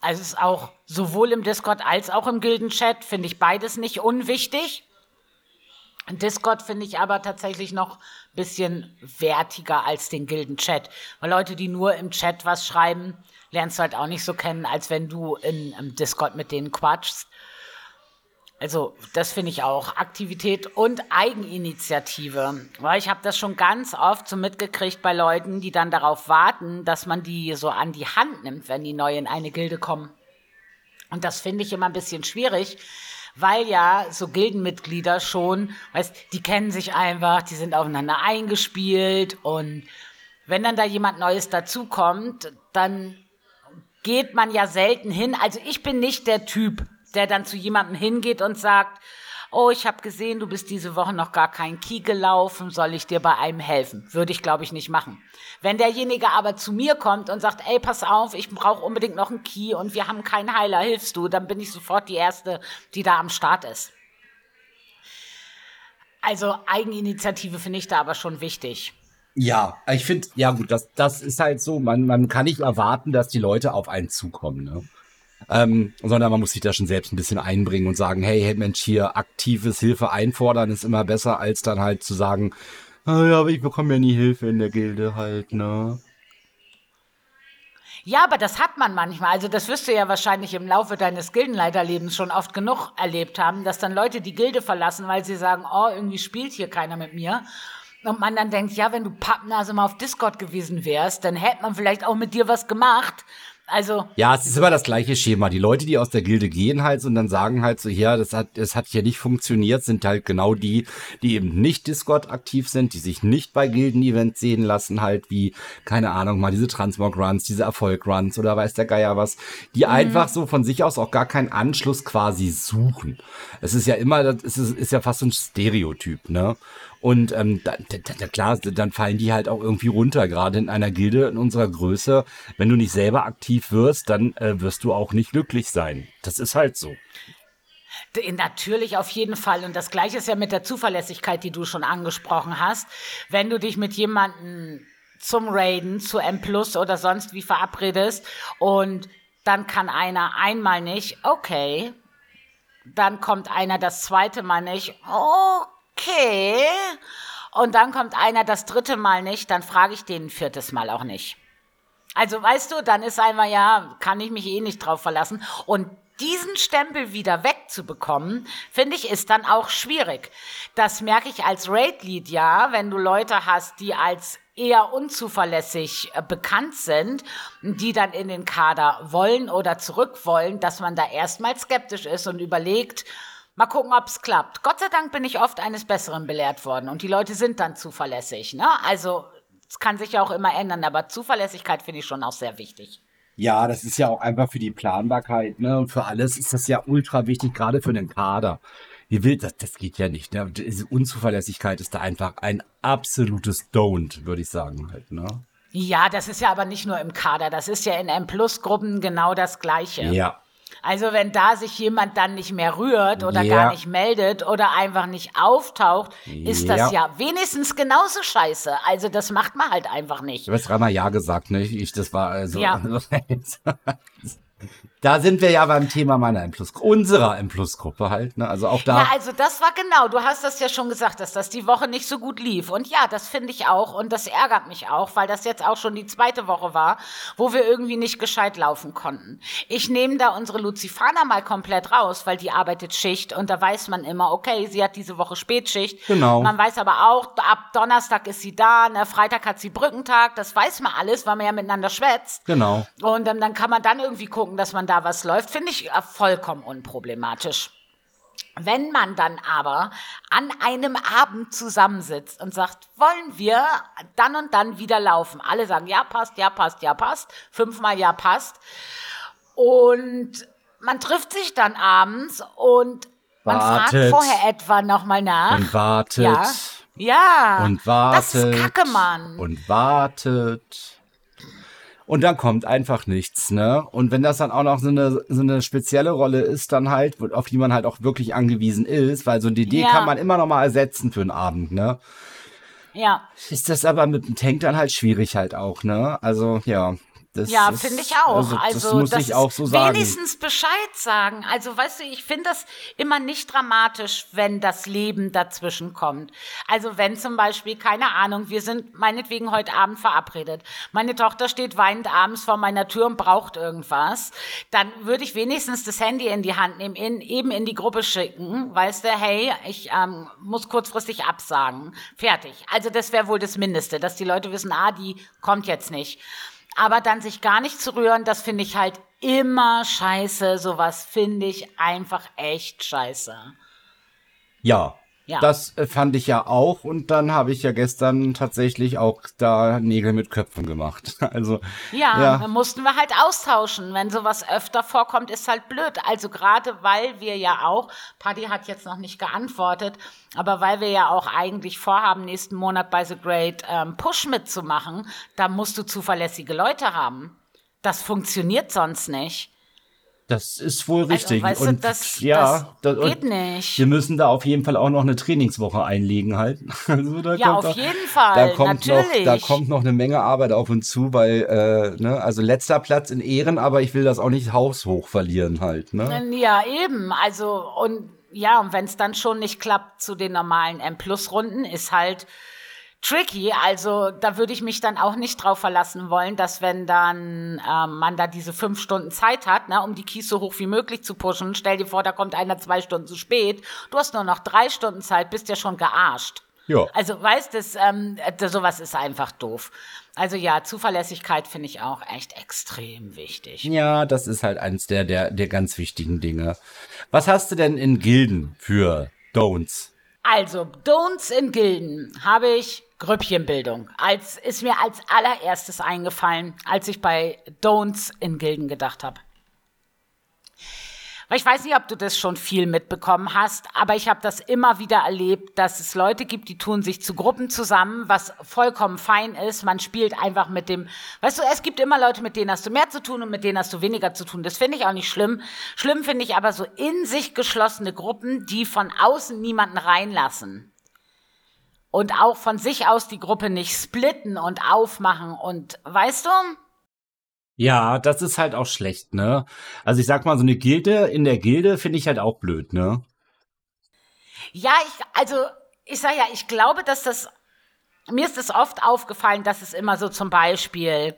Also es ist auch sowohl im Discord als auch im Gildenchat, finde ich beides nicht unwichtig. Discord finde ich aber tatsächlich noch ein bisschen wertiger als den Gildenchat. Weil Leute, die nur im Chat was schreiben, lernst du halt auch nicht so kennen, als wenn du in, im Discord mit denen quatschst. Also das finde ich auch. Aktivität und Eigeninitiative. Weil ich habe das schon ganz oft so mitgekriegt bei Leuten, die dann darauf warten, dass man die so an die Hand nimmt, wenn die neu in eine Gilde kommen. Und das finde ich immer ein bisschen schwierig, weil ja so Gildenmitglieder schon, weißt, die kennen sich einfach, die sind aufeinander eingespielt und wenn dann da jemand Neues dazukommt, dann geht man ja selten hin. Also ich bin nicht der Typ, der dann zu jemandem hingeht und sagt, oh, ich habe gesehen, du bist diese Woche noch gar kein Key gelaufen, soll ich dir bei einem helfen? Würde ich, glaube ich, nicht machen. Wenn derjenige aber zu mir kommt und sagt, ey, pass auf, ich brauche unbedingt noch einen Key und wir haben keinen Heiler, hilfst du, dann bin ich sofort die Erste, die da am Start ist. Also Eigeninitiative finde ich da aber schon wichtig. Ja, ich finde, ja gut, das, das ist halt so, man, man kann nicht erwarten, dass die Leute auf einen zukommen. Ne? Ähm, sondern man muss sich da schon selbst ein bisschen einbringen und sagen, hey, hey Mensch, hier aktives Hilfe einfordern ist immer besser, als dann halt zu sagen, ah, ja, aber ich bekomme ja nie Hilfe in der Gilde halt, ne? Ja, aber das hat man manchmal. Also das wirst du ja wahrscheinlich im Laufe deines Gildenleiterlebens schon oft genug erlebt haben, dass dann Leute die Gilde verlassen, weil sie sagen, oh, irgendwie spielt hier keiner mit mir. Und man dann denkt, ja, wenn du Pappnase mal auf Discord gewesen wärst, dann hätte man vielleicht auch mit dir was gemacht. Also. Ja, es ist immer das gleiche Schema. Die Leute, die aus der Gilde gehen halt und dann sagen halt so, ja, das hat, das hat hier nicht funktioniert, sind halt genau die, die eben nicht Discord aktiv sind, die sich nicht bei Gilden-Events sehen lassen, halt wie, keine Ahnung, mal diese Transmog-Runs, diese Erfolg-Runs oder weiß der Geier was, die mhm. einfach so von sich aus auch gar keinen Anschluss quasi suchen. Es ist ja immer, das ist, ist ja fast so ein Stereotyp, ne? Und ähm, da, da, klar, dann fallen die halt auch irgendwie runter, gerade in einer Gilde in unserer Größe. Wenn du nicht selber aktiv wirst, dann äh, wirst du auch nicht glücklich sein. Das ist halt so. Natürlich, auf jeden Fall. Und das Gleiche ist ja mit der Zuverlässigkeit, die du schon angesprochen hast. Wenn du dich mit jemandem zum Raiden, zu M Plus oder sonst wie verabredest und dann kann einer einmal nicht, okay. Dann kommt einer das zweite Mal nicht, okay. Und dann kommt einer das dritte Mal nicht, dann frage ich den ein viertes Mal auch nicht. Also weißt du, dann ist einmal ja, kann ich mich eh nicht drauf verlassen. Und diesen Stempel wieder wegzubekommen, finde ich, ist dann auch schwierig. Das merke ich als Raid-Lead ja, wenn du Leute hast, die als eher unzuverlässig äh, bekannt sind, die dann in den Kader wollen oder zurück wollen, dass man da erstmal skeptisch ist und überlegt, Mal gucken, ob es klappt. Gott sei Dank bin ich oft eines Besseren belehrt worden und die Leute sind dann zuverlässig. Ne? Also es kann sich ja auch immer ändern, aber Zuverlässigkeit finde ich schon auch sehr wichtig. Ja, das ist ja auch einfach für die Planbarkeit ne? und für alles ist das ja ultra wichtig, gerade für den Kader. Wie will das, das geht ja nicht. Ne? Diese Unzuverlässigkeit ist da einfach ein absolutes Don't, würde ich sagen halt. Ne? Ja, das ist ja aber nicht nur im Kader, das ist ja in M-Plus-Gruppen genau das Gleiche. Ja, also wenn da sich jemand dann nicht mehr rührt oder ja. gar nicht meldet oder einfach nicht auftaucht, ist ja. das ja wenigstens genauso scheiße. Also das macht man halt einfach nicht. Du hast dreimal Ja gesagt, ne? Ich, das war also. Ja. da sind wir ja beim Thema meiner M-Plus-Gruppe, unserer M-Plus-Gruppe halt, ne? Also auch da. Ja, also das war genau, du hast das ja schon gesagt, dass das die Woche nicht so gut lief. Und ja, das finde ich auch und das ärgert mich auch, weil das jetzt auch schon die zweite Woche war, wo wir irgendwie nicht gescheit laufen konnten. Ich nehme da unsere Luzifana mal komplett raus, weil die arbeitet Schicht und da weiß man immer, okay, sie hat diese Woche Spätschicht. Genau. Man weiß aber auch, ab Donnerstag ist sie da, ne, Freitag hat sie Brückentag, das weiß man alles, weil man ja miteinander schwätzt. Genau. Und ähm, dann kann man dann irgendwie gucken, dass man da was läuft, finde ich äh, vollkommen unproblematisch. Wenn man dann aber an einem Abend zusammensitzt und sagt, wollen wir dann und dann wieder laufen? Alle sagen, ja, passt, ja, passt, ja, passt. Fünfmal ja, passt. Und man trifft sich dann abends und man Wartet. fragt vorher etwa nochmal nach. Und wartet. Ja. Ja. Und wartet. Das ist Kacke, Mann. Und wartet. Und dann kommt einfach nichts, ne? Und wenn das dann auch noch so eine, so eine spezielle Rolle ist, dann halt, auf die man halt auch wirklich angewiesen ist, weil so ein DD Ja. kann man immer noch mal ersetzen für einen Abend, ne? ja. Ist das aber mit dem Tank dann halt schwierig halt auch, ne? Also, ja. Das Ja, finde ich auch. Also, Also, das muss das ich auch so sagen. Wenigstens Bescheid sagen. Also, weißt du, ich finde das immer nicht dramatisch, wenn das Leben dazwischen kommt. Also, wenn zum Beispiel, keine Ahnung, wir sind meinetwegen heute Abend verabredet. Meine Tochter steht weinend abends vor meiner Tür und braucht irgendwas. Dann würde ich wenigstens das Handy in die Hand nehmen, in, eben in die Gruppe schicken. Weißt du, hey, ich ähm, muss kurzfristig absagen. Fertig. Also, das wäre wohl das Mindeste, dass die Leute wissen, ah, die kommt jetzt nicht. Aber dann sich gar nicht zu rühren, das finde ich halt immer scheiße. Sowas finde ich einfach echt scheiße. Ja. Ja. Das äh, fand ich ja auch und dann habe ich ja gestern tatsächlich auch da Nägel mit Köpfen gemacht. Also Ja, Ja. mussten wir halt austauschen. Wenn sowas öfter vorkommt, ist halt blöd. Also gerade weil wir ja auch, Paddy hat jetzt noch nicht geantwortet, aber weil wir ja auch eigentlich vorhaben, nächsten Monat bei The Great ähm, Push mitzumachen, da musst du zuverlässige Leute haben. Das funktioniert sonst nicht. Das ist wohl richtig. Also, weißt du, und das, ja, das und geht nicht. Wir müssen da auf jeden Fall auch noch eine Trainingswoche einlegen halt. Also da Ja, kommt auf auch, jeden Fall, Da kommt natürlich. noch, da kommt noch eine Menge Arbeit auf uns zu, weil äh, ne, also letzter Platz in Ehren, aber ich will das auch nicht haushoch verlieren halt. Ne? Ja, eben. Also, und ja, und wenn es dann schon nicht klappt zu den normalen M-Plus-Runden, ist halt tricky. Also, da würde ich mich dann auch nicht drauf verlassen wollen, dass wenn dann ähm, man da diese fünf Stunden Zeit hat, ne, um die Keys so hoch wie möglich zu pushen, stell dir vor, da kommt einer zwei Stunden zu spät. Du hast nur noch drei Stunden Zeit, bist ja schon gearscht. Ja. Also, weißt du, ähm, äh, sowas ist einfach doof. Also ja, Zuverlässigkeit finde ich auch echt extrem wichtig. Ja, das ist halt eins der, der, der ganz wichtigen Dinge. Was hast du denn in Gilden für Don'ts? Also, Don'ts in Gilden habe ich Grüppchenbildung. Als, ist mir als allererstes eingefallen, als ich bei Don'ts in Gilden gedacht habe. Ich weiß nicht, ob du das schon viel mitbekommen hast, aber ich habe das immer wieder erlebt, dass es Leute gibt, die tun sich zu Gruppen zusammen, was vollkommen fein ist. Man spielt einfach mit dem, weißt du, es gibt immer Leute, mit denen hast du mehr zu tun und mit denen hast du weniger zu tun. Das finde ich auch nicht schlimm. Schlimm finde ich aber so in sich geschlossene Gruppen, die von außen niemanden reinlassen. Und auch von sich aus die Gruppe nicht splitten und aufmachen und, weißt du? Ja, das ist halt auch schlecht, ne? Also ich sag mal, so eine Gilde in der Gilde finde ich halt auch blöd, ne? Ja, ich, also, ich sag ja, ich glaube, dass das, mir ist es oft aufgefallen, dass es immer so zum Beispiel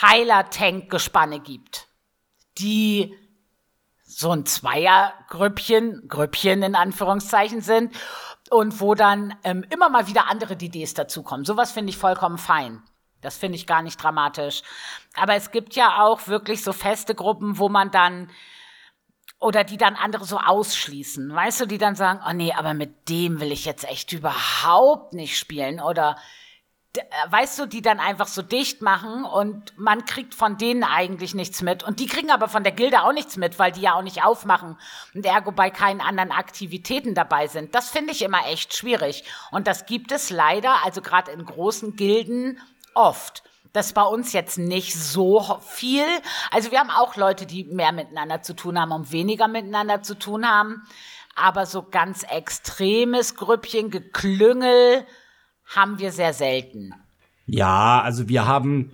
Heiler-Tank-Gespanne gibt, die so ein Zweiergrüppchen, Grüppchen in Anführungszeichen sind und wo dann ähm, immer mal wieder andere DDs dazukommen. Sowas finde ich vollkommen fein. Das finde ich gar nicht dramatisch. Aber es gibt ja auch wirklich so feste Gruppen, wo man dann oder die dann andere so ausschließen, weißt du, die dann sagen, oh nee, aber mit dem will ich jetzt echt überhaupt nicht spielen oder weißt du, die dann einfach so dicht machen und man kriegt von denen eigentlich nichts mit und die kriegen aber von der Gilde auch nichts mit, weil die ja auch nicht aufmachen und ergo bei keinen anderen Aktivitäten dabei sind. Das finde ich immer echt schwierig und das gibt es leider, also gerade in großen Gilden oft. Das ist bei uns jetzt nicht so viel. Also wir haben auch Leute, die mehr miteinander zu tun haben und weniger miteinander zu tun haben. Aber so ganz extremes Grüppchen, Geklüngel haben wir sehr selten. Ja, also wir haben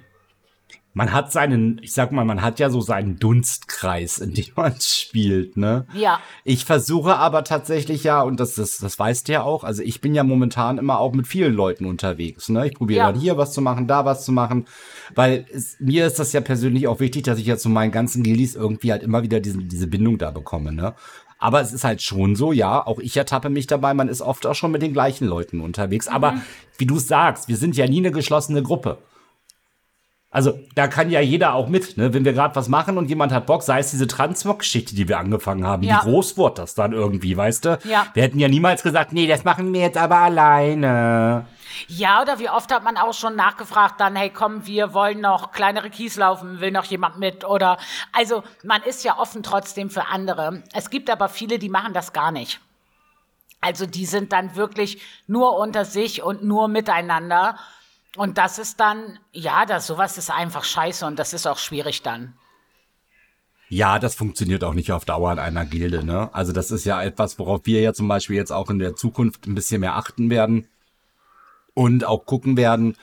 man hat seinen, ich sag mal, man hat ja so seinen Dunstkreis, in dem man spielt, ne? Ja. Ich versuche aber tatsächlich ja, und das, das, das weißt du ja auch, also ich bin ja momentan immer auch mit vielen Leuten unterwegs, ne? Ich probiere Ja. dann hier was zu machen, da was zu machen, weil es, mir ist das ja persönlich auch wichtig, dass ich ja zu meinen ganzen Gildis irgendwie halt immer wieder diesen, diese Bindung da bekomme, ne? Aber es ist halt schon so, ja, auch ich ertappe mich dabei, man ist oft auch schon mit den gleichen Leuten unterwegs. Aber wie du sagst, wir sind ja nie eine geschlossene Gruppe. Also da kann ja jeder auch mit, ne? wenn wir gerade was machen und jemand hat Bock, sei es diese Transmog-Geschichte, die wir angefangen haben. Ja. Wie groß wurde das dann irgendwie, weißt du? Ja. Wir hätten ja niemals gesagt, nee, das machen wir jetzt aber alleine. Ja, oder wie oft hat man auch schon nachgefragt, dann, hey, komm, wir wollen noch kleinere Kies laufen, will noch jemand mit? Oder, also, man ist ja offen trotzdem für andere. Es gibt aber viele, die machen das gar nicht. Also, die sind dann wirklich nur unter sich und nur miteinander. Und das ist dann, ja, das, sowas ist einfach scheiße und das ist auch schwierig dann. Ja, das funktioniert auch nicht auf Dauer in einer Gilde, ne? Also das ist ja etwas, worauf wir ja zum Beispiel jetzt auch in der Zukunft ein bisschen mehr achten werden und auch gucken werden.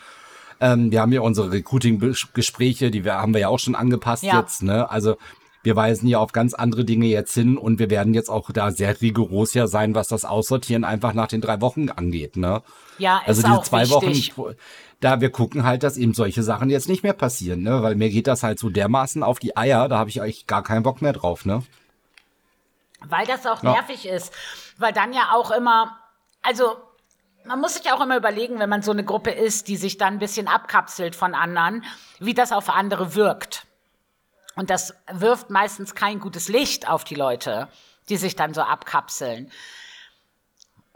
Ähm, wir haben ja unsere Recruiting-Gespräche, die wir, haben wir ja auch schon angepasst Ja. jetzt, ne? Also wir weisen ja auf ganz andere Dinge jetzt hin und wir werden jetzt auch da sehr rigoros ja sein, was das Aussortieren einfach nach den drei Wochen angeht, ne? Ja, Also diese zwei wichtig. Wochen, da wir gucken halt, dass eben solche Sachen jetzt nicht mehr passieren, ne? Weil mir geht das halt so dermaßen auf die Eier, da habe ich eigentlich gar keinen Bock mehr drauf, ne? Weil das auch Ja. nervig ist. Weil dann ja auch immer, also man muss sich auch immer überlegen, wenn man so eine Gruppe ist, die sich dann ein bisschen abkapselt von anderen, wie das auf andere wirkt. Und das wirft meistens kein gutes Licht auf die Leute, die sich dann so abkapseln.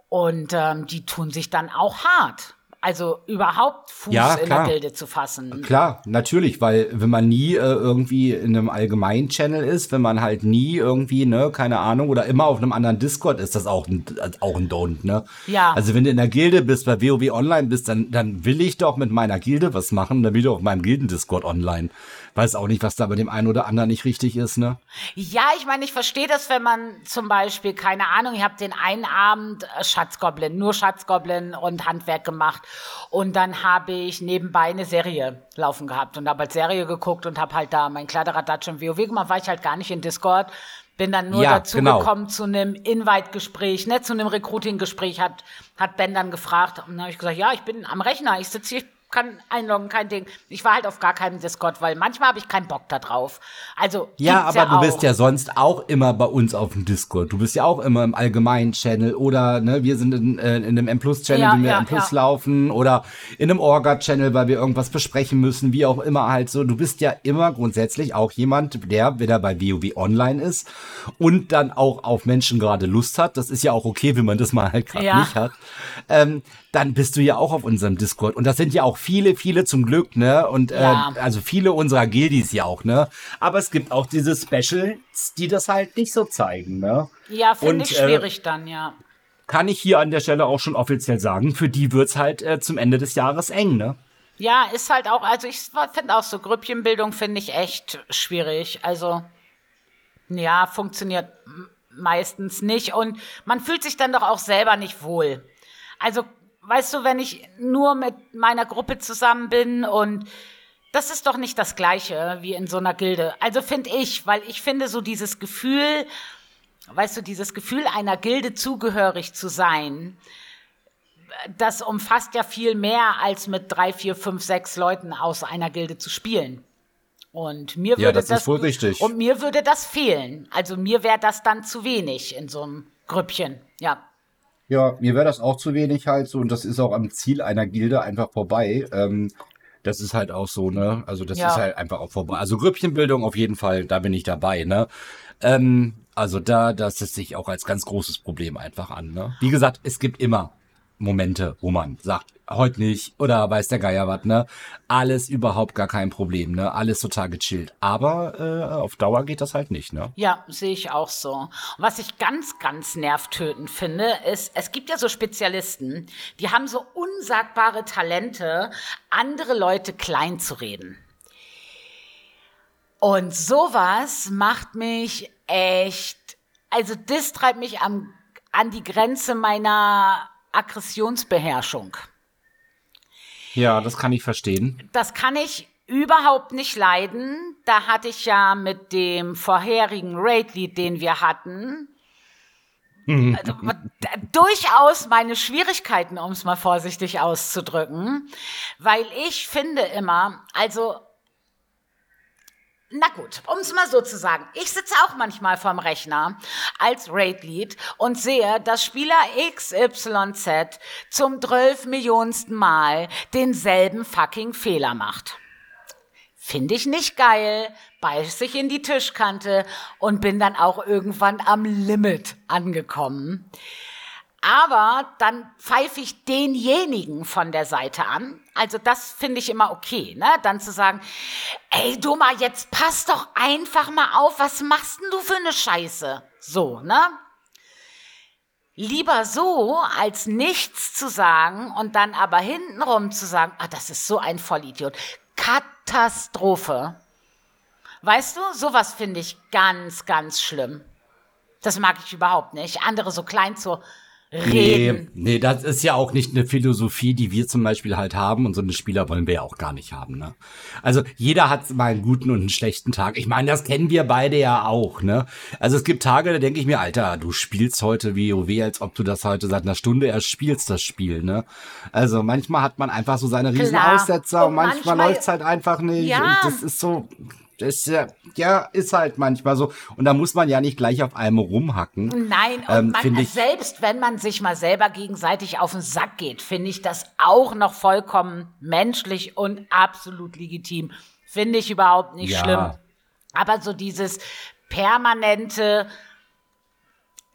Und ähm, die tun sich dann auch hart. Also überhaupt Fuß Ja, in der Gilde zu fassen. Klar, natürlich, weil wenn man nie äh, irgendwie in einem allgemeinen Channel ist, wenn man halt nie irgendwie, ne, keine Ahnung, oder immer auf einem anderen Discord ist das auch ein, auch ein Don't, ne? Ja. Also wenn du in der Gilde bist, bei WoW Online bist, dann, dann will ich doch mit meiner Gilde was machen, dann will ich auf meinem Gilden-Discord online. Weiß auch nicht, was da bei dem einen oder anderen nicht richtig ist, ne? Ja, ich meine, ich verstehe das, wenn man zum Beispiel, keine Ahnung, ich habe den einen Abend äh, Schatzgoblin, nur Schatzgoblin und Handwerk gemacht. Und dann habe ich nebenbei eine Serie laufen gehabt und habe halt Serie geguckt und habe halt da mein Kladderadatsch im WoW gemacht, war ich halt gar nicht in Discord. Bin dann nur Ja, dazu genau. gekommen zu einem Invite-Gespräch, ne, zu einem Recruiting-Gespräch, hat, hat Ben dann gefragt. Und dann habe ich gesagt, ja, ich bin am Rechner, ich sitze hier, kann einloggen, kein Ding. Ich war halt auf gar keinem Discord, weil manchmal habe ich keinen Bock da drauf. Also, Ja, aber du bist ja sonst auch immer bei uns auf dem Discord. Du bist ja auch immer im allgemeinen Channel oder ne, wir sind in, äh, in einem M Plus Channel, Ja, wenn wir ja, M Plus ja. laufen oder in einem Orga Channel, weil wir irgendwas besprechen müssen, wie auch immer halt so. Du bist ja immer grundsätzlich auch jemand, der wieder bei WoW Online ist und dann auch auf Menschen gerade Lust hat. Das ist ja auch okay, wenn man das mal halt gerade Ja. nicht hat. Ähm, dann bist du ja auch auf unserem Discord und das sind ja auch viele, viele zum Glück, ne? Und äh, Ja. also viele unserer Guildies ja auch, ne? Aber es gibt auch diese Specials, die das halt nicht so zeigen, ne? Ja, finde ich äh, schwierig dann, ja. Kann ich hier an der Stelle auch schon offiziell sagen, für die wird's halt äh, zum Ende des Jahres eng, ne? Ja, ist halt auch, also ich finde auch so Grüppchenbildung finde ich echt schwierig. Also, ja, funktioniert meistens nicht und man fühlt sich dann doch auch selber nicht wohl. Also, weißt du, wenn ich nur mit meiner Gruppe zusammen bin und das ist doch nicht das Gleiche wie in so einer Gilde. Also finde ich, weil ich finde so dieses Gefühl, weißt du, dieses Gefühl einer Gilde zugehörig zu sein, das umfasst ja viel mehr als mit drei, vier, fünf, sechs Leuten aus einer Gilde zu spielen. Und mir Ja, würde das ist das, richtig. Und mir würde das fehlen. Also mir wäre das dann zu wenig in so einem Grüppchen. Ja. Ja, mir wäre das auch zu wenig halt so und das ist auch am Ziel einer Gilde einfach vorbei. Ähm, das ist halt auch so, ne? Also das Ja. ist halt einfach auch vorbei. Also Grüppchenbildung auf jeden Fall, da bin ich dabei, ne? Ähm, also da, das setzt sich auch als ganz großes Problem einfach an, ne? Wie gesagt, es gibt immer Momente, wo man sagt, heute nicht oder weiß der Geier was, ne? Alles überhaupt gar kein Problem, ne? Alles total gechillt. Aber äh, auf Dauer geht das halt nicht, ne? Ja, sehe ich auch so. Was ich ganz, ganz nervtötend finde, ist, es gibt ja so Spezialisten, die haben so unsagbare Talente, andere Leute klein zu reden. Und sowas macht mich echt, also das treibt mich am, an die Grenze meiner Aggressionsbeherrschung. Ja, das kann ich verstehen. Das kann ich überhaupt nicht leiden. Da hatte ich ja mit dem vorherigen Raid-Lied, den wir hatten, also, durchaus meine Schwierigkeiten, um es mal vorsichtig auszudrücken, weil ich finde immer, also na gut, um es mal so zu sagen. Ich sitze auch manchmal vorm Rechner als Raid-Lead und sehe, dass Spieler XYZ zum 12 Millionsten Mal denselben fucking Fehler macht. Finde ich nicht geil, beiß ich in die Tischkante und bin dann auch irgendwann am Limit angekommen. Aber dann pfeife ich denjenigen von der Seite an. Also das finde ich immer okay, ne? Dann zu sagen, ey Doma, jetzt pass doch einfach mal auf, was machst denn du für eine Scheiße? So, ne? Lieber so, als nichts zu sagen und dann aber hintenrum zu sagen, ah, das ist so ein Vollidiot. Katastrophe. Weißt du, sowas finde ich ganz, ganz schlimm. Das mag ich überhaupt nicht. Andere so klein zu reden. Nee, nee, das ist ja auch nicht eine Philosophie, die wir zum Beispiel halt haben und so eine Spieler wollen wir ja auch gar nicht haben. Ne? Also jeder hat mal einen guten und einen schlechten Tag. Ich meine, das kennen wir beide ja auch. Ne? Also es gibt Tage, da denke ich mir, Alter, du spielst heute WoW, als ob du das heute seit einer Stunde erst spielst, das Spiel. Ne? Also manchmal hat man einfach so seine riesen Aussetzer und, und manchmal, manchmal läuft's halt einfach nicht. Ja. Und das ist so, das ist ja, ja, ist halt manchmal so. Und da muss man ja nicht gleich auf einem rumhacken. Nein, und ähm, man, ich, selbst wenn man sich mal selber gegenseitig auf den Sack geht, finde ich das auch noch vollkommen menschlich und absolut legitim. Finde ich überhaupt nicht ja. schlimm. Aber so dieses permanente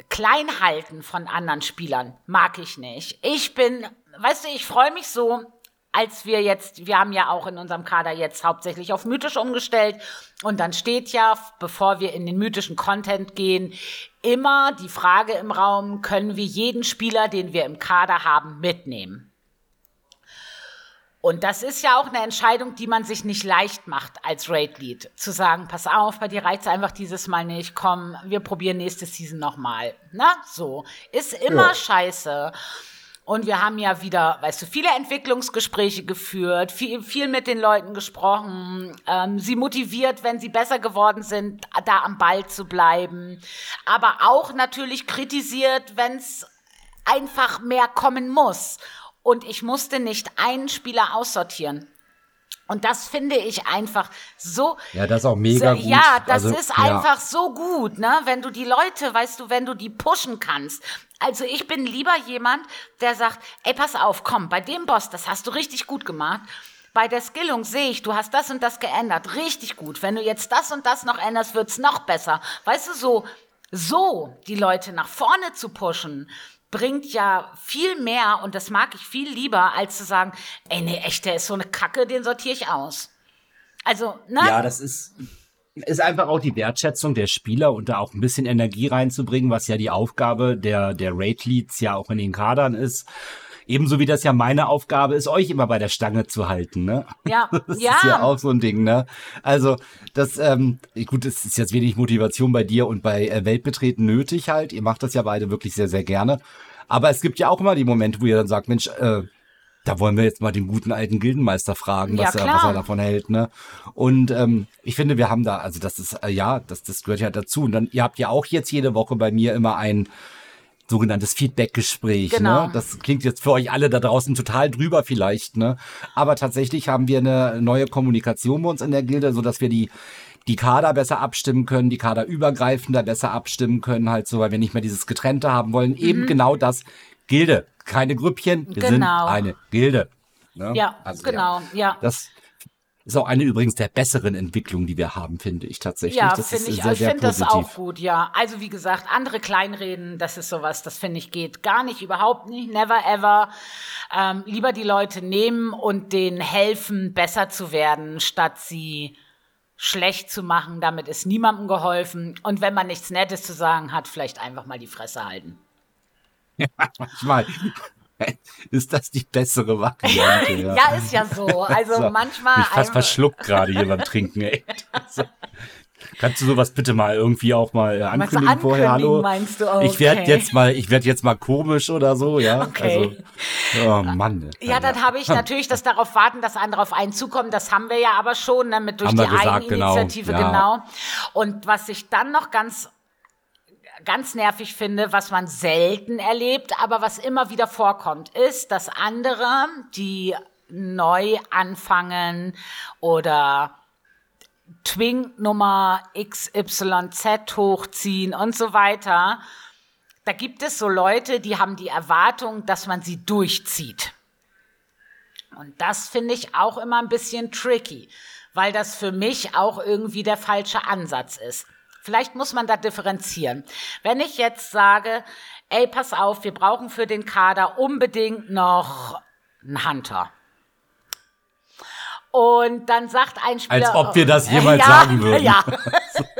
Kleinhalten von anderen Spielern mag ich nicht. Ich bin, weißt du, ich freue mich so, als wir jetzt, wir haben ja auch in unserem Kader jetzt hauptsächlich auf mythisch umgestellt und dann steht ja, bevor wir in den mythischen Content gehen, immer die Frage im Raum, können wir jeden Spieler, den wir im Kader haben, mitnehmen? Und das ist ja auch eine Entscheidung, die man sich nicht leicht macht als Raid-Lead. Zu sagen, pass auf, bei dir reizt einfach dieses Mal nicht, komm, wir probieren nächste Season nochmal. Na, so. Ist immer ja. scheiße. Und wir haben ja wieder, weißt du, viele Entwicklungsgespräche geführt, viel, viel mit den Leuten gesprochen, ähm, sie motiviert, wenn sie besser geworden sind, da am Ball zu bleiben. Aber auch natürlich kritisiert, wenn es einfach mehr kommen muss. Und ich musste nicht einen Spieler aussortieren. Und das finde ich einfach so. Ja, das ist auch mega gut. Ja, das also, ist ja. einfach so gut, ne? Wenn du die Leute, weißt du, wenn du die pushen kannst. Also ich bin lieber jemand, der sagt, ey, pass auf, komm, bei dem Boss, das hast du richtig gut gemacht. Bei der Skillung sehe ich, du hast das und das geändert. Richtig gut. Wenn du jetzt das und das noch änderst, wird's noch besser. Weißt du, so, so die Leute nach vorne zu pushen, bringt ja viel mehr und das mag ich viel lieber, als zu sagen, ey, nee, echt, der ist so eine Kacke, den sortiere ich aus. Also, ne? Ja, das ist, ist einfach auch die Wertschätzung der Spieler und da auch ein bisschen Energie reinzubringen, was ja die Aufgabe der, der Raid-Leads ja auch in den Kadern ist. Ebenso wie das ja meine Aufgabe ist, euch immer bei der Stange zu halten, ne? Ja, das ja. ist ja auch so ein Ding, ne? Also, das, ähm, gut, es ist jetzt wenig Motivation bei dir und bei äh, Weltbetreten nötig halt. Ihr macht das ja beide wirklich sehr, sehr gerne. Aber es gibt ja auch immer die Momente, wo ihr dann sagt, Mensch, äh, da wollen wir jetzt mal den guten alten Gildenmeister fragen, was, ja, er, was er davon hält, ne? Und ähm, ich finde, wir haben da, also das ist, äh, ja, das, das gehört ja dazu. Und dann, ihr habt ja auch jetzt jede Woche bei mir immer ein sogenanntes Feedback-Gespräch. Ne? Genau. Ne? Das klingt jetzt für euch alle da draußen total drüber vielleicht, ne? Aber tatsächlich haben wir eine neue Kommunikation bei uns in der Gilde, so dass wir die die Kader besser abstimmen können, die Kader übergreifender besser abstimmen können, halt so, weil wir nicht mehr dieses Getrennte haben wollen. Mhm. Eben genau das. Gilde, keine Grüppchen, wir genau. sind eine Gilde. Ne? Ja, also, genau, ja. ja. Das ist auch eine übrigens der besseren Entwicklungen, die wir haben, finde ich tatsächlich. Ja, finde ich, sehr, ich finde das auch gut, ja. Also wie gesagt, andere Kleinreden, das ist sowas, das finde ich geht gar nicht, überhaupt nicht, never ever. Ähm, lieber die Leute nehmen und denen helfen, besser zu werden, statt sie schlecht zu machen. Damit ist niemandem geholfen. Und wenn man nichts Nettes zu sagen hat, vielleicht einfach mal die Fresse halten. Ja, manchmal ist das die bessere Variante. Ja, ja ist ja so. Also so, manchmal. Mich fast verschluckt gerade hier beim Trinken, ey. So. Kannst du sowas bitte mal irgendwie auch mal äh, ankündigen, ankündigen vorher? Hallo. Meinst du? Okay. Ich werde jetzt mal, ich werde jetzt mal komisch oder so, ja. Okay. Also, oh Mann. Ja, dann habe ich natürlich das darauf warten, dass andere auf einen zukommen. Das haben wir ja aber schon, ne, mit durch haben die gesagt, genau. Eigeninitiative, genau. Ja. genau. Und was ich dann noch ganz ganz nervig finde, was man selten erlebt, aber was immer wieder vorkommt, ist, dass andere, die neu anfangen oder Twink Nummer XYZ hochziehen und so weiter. Da gibt es so Leute, die haben die Erwartung, dass man sie durchzieht. Und das finde ich auch immer ein bisschen tricky, weil das für mich auch irgendwie der falsche Ansatz ist. Vielleicht muss man da differenzieren. Wenn ich jetzt sage, ey, pass auf, wir brauchen für den Kader unbedingt noch einen Hunter. Und dann sagt ein Spieler. Als ob wir das jemals ja, sagen würden. Ja.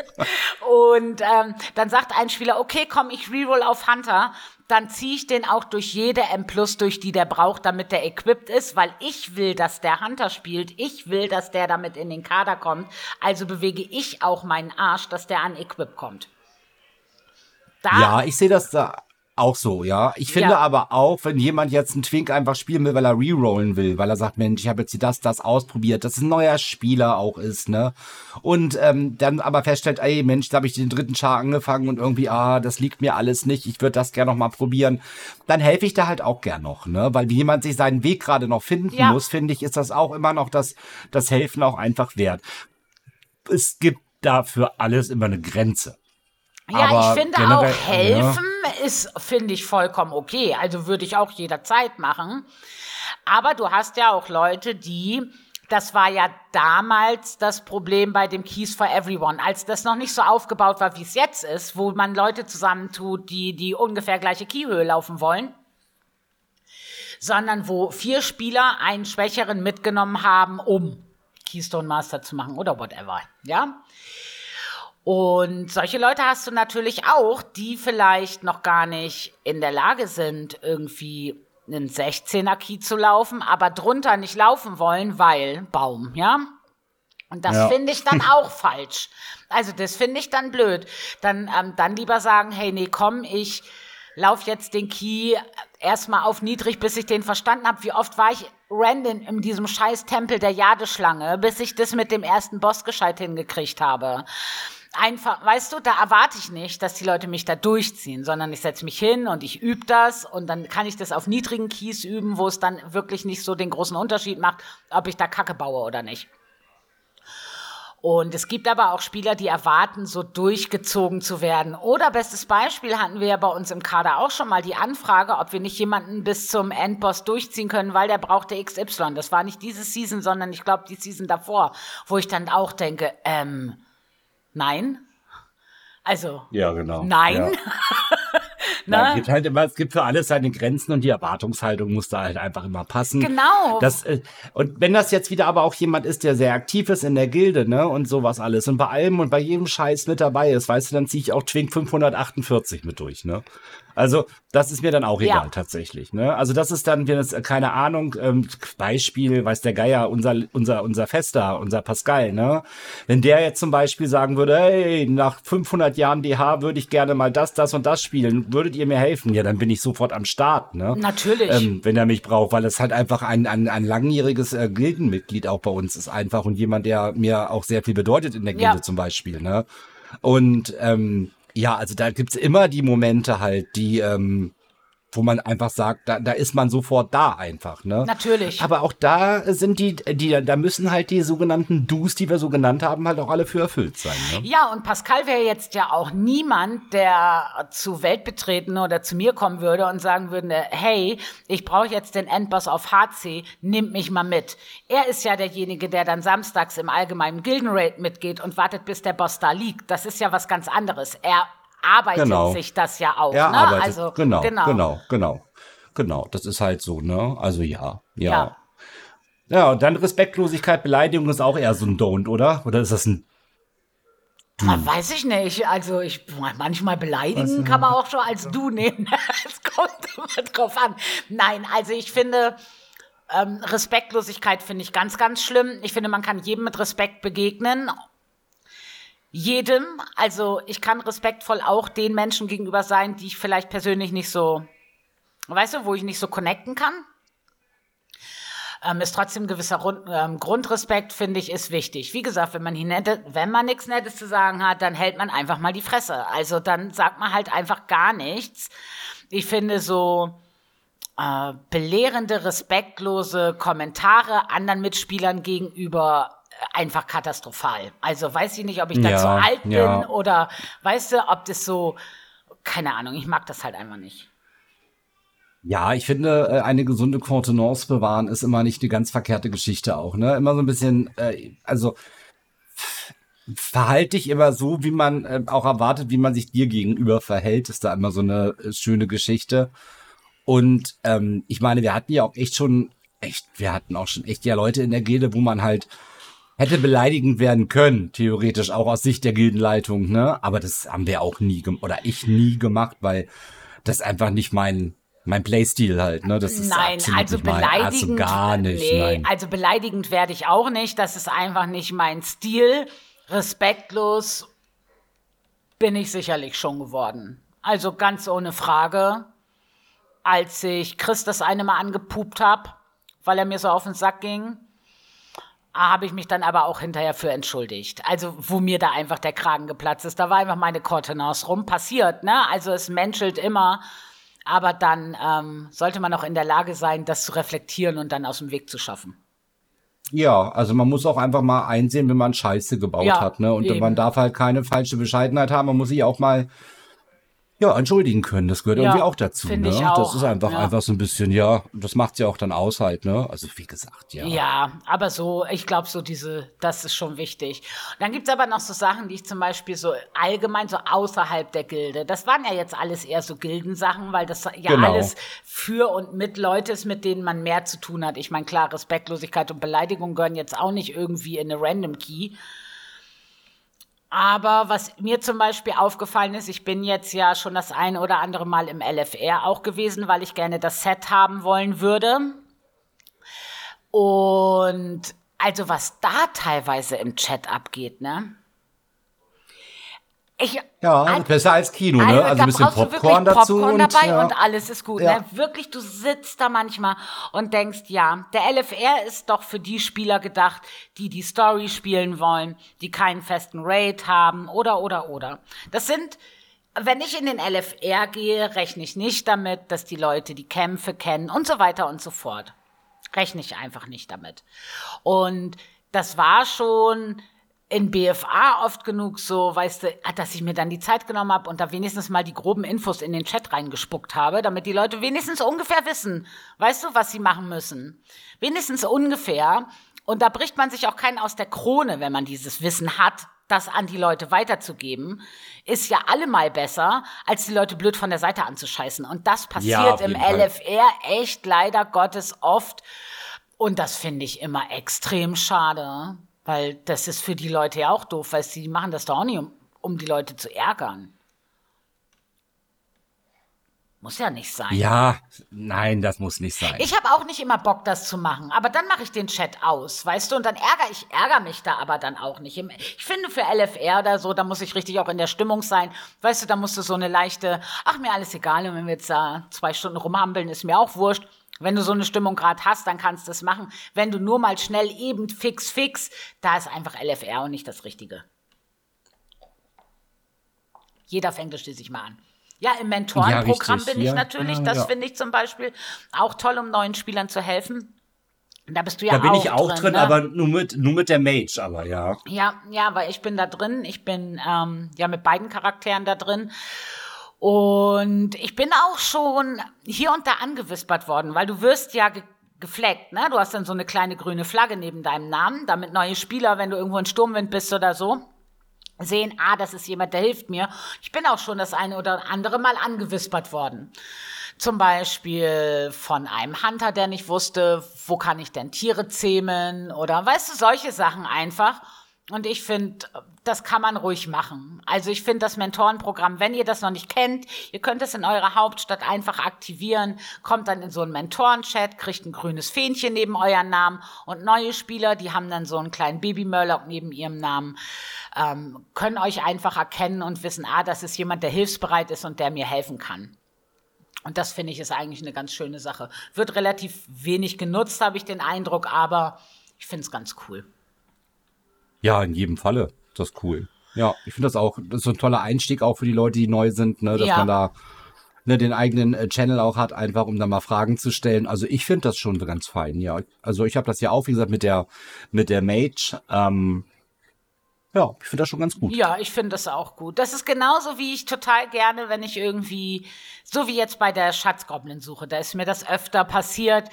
und ähm, dann sagt ein Spieler, okay, komm, ich reroll auf Hunter. Dann ziehe ich den auch durch jede M Plus, durch die der braucht, damit der equipped ist, weil ich will, dass der Hunter spielt. Ich will, dass der damit in den Kader kommt. Also bewege ich auch meinen Arsch, dass der an Equip kommt. Da ja, ich sehe das da auch so, ja. Ich finde ja. aber auch, wenn jemand jetzt einen Twink einfach spielen will, weil er rerollen will, weil er sagt, Mensch, ich habe jetzt das, das ausprobiert, dass ein neuer Spieler auch ist, ne? Und ähm, dann aber feststellt, ey Mensch, da habe ich den dritten Char angefangen und irgendwie, ah, das liegt mir alles nicht, ich würde das gerne noch mal probieren, dann helfe ich da halt auch gern noch, ne? Weil wie jemand sich seinen Weg gerade noch finden ja. muss, finde ich, ist das auch immer noch das, das Helfen auch einfach wert. Es gibt dafür alles immer eine Grenze. Ja, Aber ich finde auch helfen ja. ist, finde ich vollkommen okay. Also würde ich auch jederzeit machen. Aber du hast ja auch Leute, die, das war ja damals das Problem bei dem Keys for Everyone, als das noch nicht so aufgebaut war, wie es jetzt ist, wo man Leute zusammentut, die die ungefähr gleiche Keyhöhe laufen wollen sondern wo vier Spieler einen Schwächeren mitgenommen haben, um Keystone Master zu machen oder whatever, ja? Und solche Leute hast du natürlich auch, die vielleicht noch gar nicht in der Lage sind, irgendwie einen 16er Key zu laufen, aber drunter nicht laufen wollen, weil Baum, ja? Und das ja. finde ich dann auch falsch. Also das finde ich dann blöd. Dann, ähm, dann lieber sagen, hey, nee, komm, ich lauf jetzt den Key erstmal auf niedrig, bis ich den verstanden habe. Wie oft war ich random in diesem scheiß Tempel der Jadeschlange, bis ich das mit dem ersten Boss gescheit hingekriegt habe einfach, weißt du, da erwarte ich nicht, dass die Leute mich da durchziehen, sondern ich setze mich hin und ich übe das und dann kann ich das auf niedrigen Keys üben, wo es dann wirklich nicht so den großen Unterschied macht, ob ich da Kacke baue oder nicht. Und es gibt aber auch Spieler, die erwarten, so durchgezogen zu werden. Oder bestes Beispiel hatten wir ja bei uns im Kader auch schon mal die Anfrage, ob wir nicht jemanden bis zum Endboss durchziehen können, weil der brauchte XY. Das war nicht diese Season, sondern ich glaube die Season davor, wo ich dann auch denke, ähm, Nein. Also. Ja, genau. Nein. Ja. Na? Es gibt halt immer, es gibt für alles seine Grenzen und die Erwartungshaltung muss da halt einfach immer passen. Genau. Das, äh, und wenn das jetzt wieder aber auch jemand ist, der sehr aktiv ist in der Gilde, ne, und sowas alles und bei allem und bei jedem Scheiß mit dabei ist, weißt du, dann ziehe ich auch Twink 548 mit durch, ne. Also, das ist mir dann auch egal, ja. tatsächlich. Ne? Also, das ist dann, das, keine Ahnung, ähm, Beispiel, weiß der Geier, unser, unser, unser Fester, unser Pascal, ne? Wenn der jetzt zum Beispiel sagen würde, hey, nach 500 Jahren DH würde ich gerne mal das, das und das spielen, würdet ihr mir helfen? Ja, dann bin ich sofort am Start, ne? Natürlich. Ähm, wenn er mich braucht, weil es halt einfach ein, ein, ein langjähriges äh, Gildenmitglied auch bei uns ist einfach und jemand, der mir auch sehr viel bedeutet in der Gilde ja. zum Beispiel, ne? Und, ähm, ja, also da gibt's immer die Momente halt, die, ähm, wo man einfach sagt, da, da ist man sofort da einfach, ne? Natürlich. Aber auch da sind die, die, da müssen halt die sogenannten Do's, die wir so genannt haben, halt auch alle für erfüllt sein. Ne? Ja, und Pascal wäre jetzt ja auch niemand, der zu Welt betreten oder zu mir kommen würde und sagen würde, hey, ich brauche jetzt den Endboss auf HC, nimm mich mal mit. Er ist ja derjenige, der dann samstags im allgemeinen Gildenraid mitgeht und wartet, bis der Boss da liegt. Das ist ja was ganz anderes. Er arbeitet genau. sich das ja auch. Er ne? arbeitet, also, genau, genau, genau, genau, genau. Das ist halt so, ne? Also ja, ja. Ja, ja und dann Respektlosigkeit, Beleidigung ist auch eher so ein Don't, oder? Oder ist das ein hm. Weiß ich nicht. Also ich manchmal beleidigen Was, kann man auch schon als du nehmen. Es kommt immer drauf an. Nein, also ich finde ähm, Respektlosigkeit finde ich ganz, ganz schlimm. Ich finde, man kann jedem mit Respekt begegnen jedem. Also ich kann respektvoll auch den Menschen gegenüber sein, die ich vielleicht persönlich nicht so, weißt du, wo ich nicht so connecten kann. Ähm, ist trotzdem gewisser Grund, ähm, Grundrespekt, finde ich, ist wichtig. Wie gesagt, wenn man, nette, wenn man nichts Nettes zu sagen hat, dann hält man einfach mal die Fresse. Also dann sagt man halt einfach gar nichts. Ich finde so äh, belehrende, respektlose Kommentare anderen Mitspielern gegenüber einfach katastrophal. Also weiß ich nicht, ob ich ja, zu alt bin ja. oder weißt du, ob das so, keine Ahnung, ich mag das halt einfach nicht. Ja, ich finde, äh, eine gesunde Kontenance bewahren ist immer nicht eine ganz verkehrte Geschichte auch, ne? Immer so ein bisschen, äh, also verhalte dich immer so, wie man äh, auch erwartet, wie man sich dir gegenüber verhält, ist da immer so eine äh, schöne Geschichte. Und ähm, ich meine, wir hatten ja auch echt schon, echt, wir hatten auch schon echt ja Leute in der Gilde, wo man halt hätte beleidigend werden können, theoretisch auch aus Sicht der Gildenleitung, ne? Aber das haben wir auch nie oder ich nie gemacht, weil das einfach nicht mein mein Playstil halt, ne? Das ist nein, also beleidigend, also gar nicht. Nee, nein. also beleidigend werde ich auch nicht. Das ist einfach nicht mein Stil. Respektlos bin ich sicherlich schon geworden. Also ganz ohne Frage. Als ich Chris das eine Mal angepupt habe, weil er mir so auf den Sack ging, habe ich mich dann aber auch hinterher für entschuldigt. Also, wo mir da einfach der Kragen geplatzt ist. Da war einfach meine Kontenance rum. Passiert, ne? Also, es menschelt immer aber dann ähm, sollte man auch in der Lage sein, das zu reflektieren und dann aus dem Weg zu schaffen. Ja, also man muss auch einfach mal einsehen, wenn man Scheiße gebaut ja, hat, ne? Und eben. man darf halt keine falsche Bescheidenheit haben. Man muss sich auch mal ja, entschuldigen können. Das gehört ja, irgendwie auch dazu. Ne? Auch. Das ist einfach, ja. einfach so ein bisschen, ja, das macht ja auch dann aus halt, ne? Also wie gesagt, ja. Ja, aber so, ich glaube, so diese, das ist schon wichtig. Und dann gibt's aber noch so Sachen, die ich zum Beispiel so allgemein so außerhalb der Gilde. Das waren ja jetzt alles eher so Gildensachen, weil das ja genau. alles für und mit Leute ist, mit denen man mehr zu tun hat. Ich meine, klar, Respektlosigkeit und Beleidigung gehören jetzt auch nicht irgendwie in eine Random Key. Aber was mir zum Beispiel aufgefallen ist, ich bin jetzt ja schon das ein oder andere Mal im LFR auch gewesen, weil ich gerne das Set haben wollen würde. Und also was da teilweise im Chat abgeht, ne? Ich, ja, also, besser als Kino, ne? Also, also ein bisschen Popcorn dazu. Popcorn und, dabei ja. und alles ist gut. Ja. Ne? Wirklich, du sitzt da manchmal und denkst, ja, der LFR ist doch für die Spieler gedacht, die die Story spielen wollen, die keinen festen Raid haben oder, oder, oder. Das sind, wenn ich in den LFR gehe, rechne ich nicht damit, dass die Leute die Kämpfe kennen und so weiter und so fort. Rechne ich einfach nicht damit. Und das war schon in BFA oft genug so, weißt du, dass ich mir dann die Zeit genommen habe und da wenigstens mal die groben Infos in den Chat reingespuckt habe, damit die Leute wenigstens ungefähr wissen, weißt du, was sie machen müssen. Wenigstens ungefähr. Und da bricht man sich auch keinen aus der Krone, wenn man dieses Wissen hat, das an die Leute weiterzugeben, ist ja allemal besser, als die Leute blöd von der Seite anzuscheißen. Und das passiert ja, im Fall. LFR echt leider Gottes oft. Und das finde ich immer extrem schade. Weil das ist für die Leute ja auch doof, weil sie machen das doch auch nicht, um, um die Leute zu ärgern. Muss ja nicht sein. Ja, nein, das muss nicht sein. Ich habe auch nicht immer Bock, das zu machen. Aber dann mache ich den Chat aus, weißt du? Und dann ärgere ich ärgere mich da aber dann auch nicht. Ich finde für LFR oder so, da muss ich richtig auch in der Stimmung sein. Weißt du, da musst du so eine leichte, ach mir alles egal. Und wenn wir jetzt da zwei Stunden rumhampeln, ist mir auch wurscht. Wenn du so eine Stimmung gerade hast, dann kannst du es machen. Wenn du nur mal schnell eben fix, fix, da ist einfach LFR und nicht das Richtige. Jeder fängt es schließlich mal an. Ja, im Mentorenprogramm ja, bin ich ja. natürlich. Ja, das finde ich zum Beispiel auch toll, um neuen Spielern zu helfen. Da bist du ja auch Da bin ich auch drin, drin ne? aber nur mit, nur mit der Mage, aber ja. Ja, ja, weil ich bin da drin. Ich bin ähm, ja mit beiden Charakteren da drin. Und ich bin auch schon hier und da angewispert worden, weil du wirst ja ge gefleckt, ne? Du hast dann so eine kleine grüne Flagge neben deinem Namen, damit neue Spieler, wenn du irgendwo in Sturmwind bist oder so, sehen, ah, das ist jemand, der hilft mir. Ich bin auch schon das eine oder andere Mal angewispert worden. Zum Beispiel von einem Hunter, der nicht wusste, wo kann ich denn Tiere zähmen oder weißt du, solche Sachen einfach. Und ich finde, das kann man ruhig machen. Also ich finde das Mentorenprogramm, wenn ihr das noch nicht kennt, ihr könnt es in eurer Hauptstadt einfach aktivieren, kommt dann in so einen Mentorenchat, kriegt ein grünes Fähnchen neben euren Namen und neue Spieler, die haben dann so einen kleinen Baby-Murloc neben ihrem Namen. ähm, können euch einfach erkennen und wissen, ah, das ist jemand, der hilfsbereit ist und der mir helfen kann. Und das finde ich ist eigentlich eine ganz schöne Sache. Wird relativ wenig genutzt, habe ich den Eindruck, aber ich finde es ganz cool. Ja, in jedem Falle. Das ist cool. Ja, ich finde das auch, das ist so ein toller Einstieg auch für die Leute, die neu sind, ne, dass ja. man da ne, den eigenen äh, Channel auch hat, einfach um da mal Fragen zu stellen. Also ich finde das schon ganz fein, ja. Also ich habe das ja auch, wie gesagt, mit der mit der Mage. Ähm, ja, ich finde das schon ganz gut. Ja, ich finde das auch gut. Das ist genauso, wie ich total gerne, wenn ich irgendwie, so wie jetzt bei der Schatzgoblin-Suche, da ist mir das öfter passiert.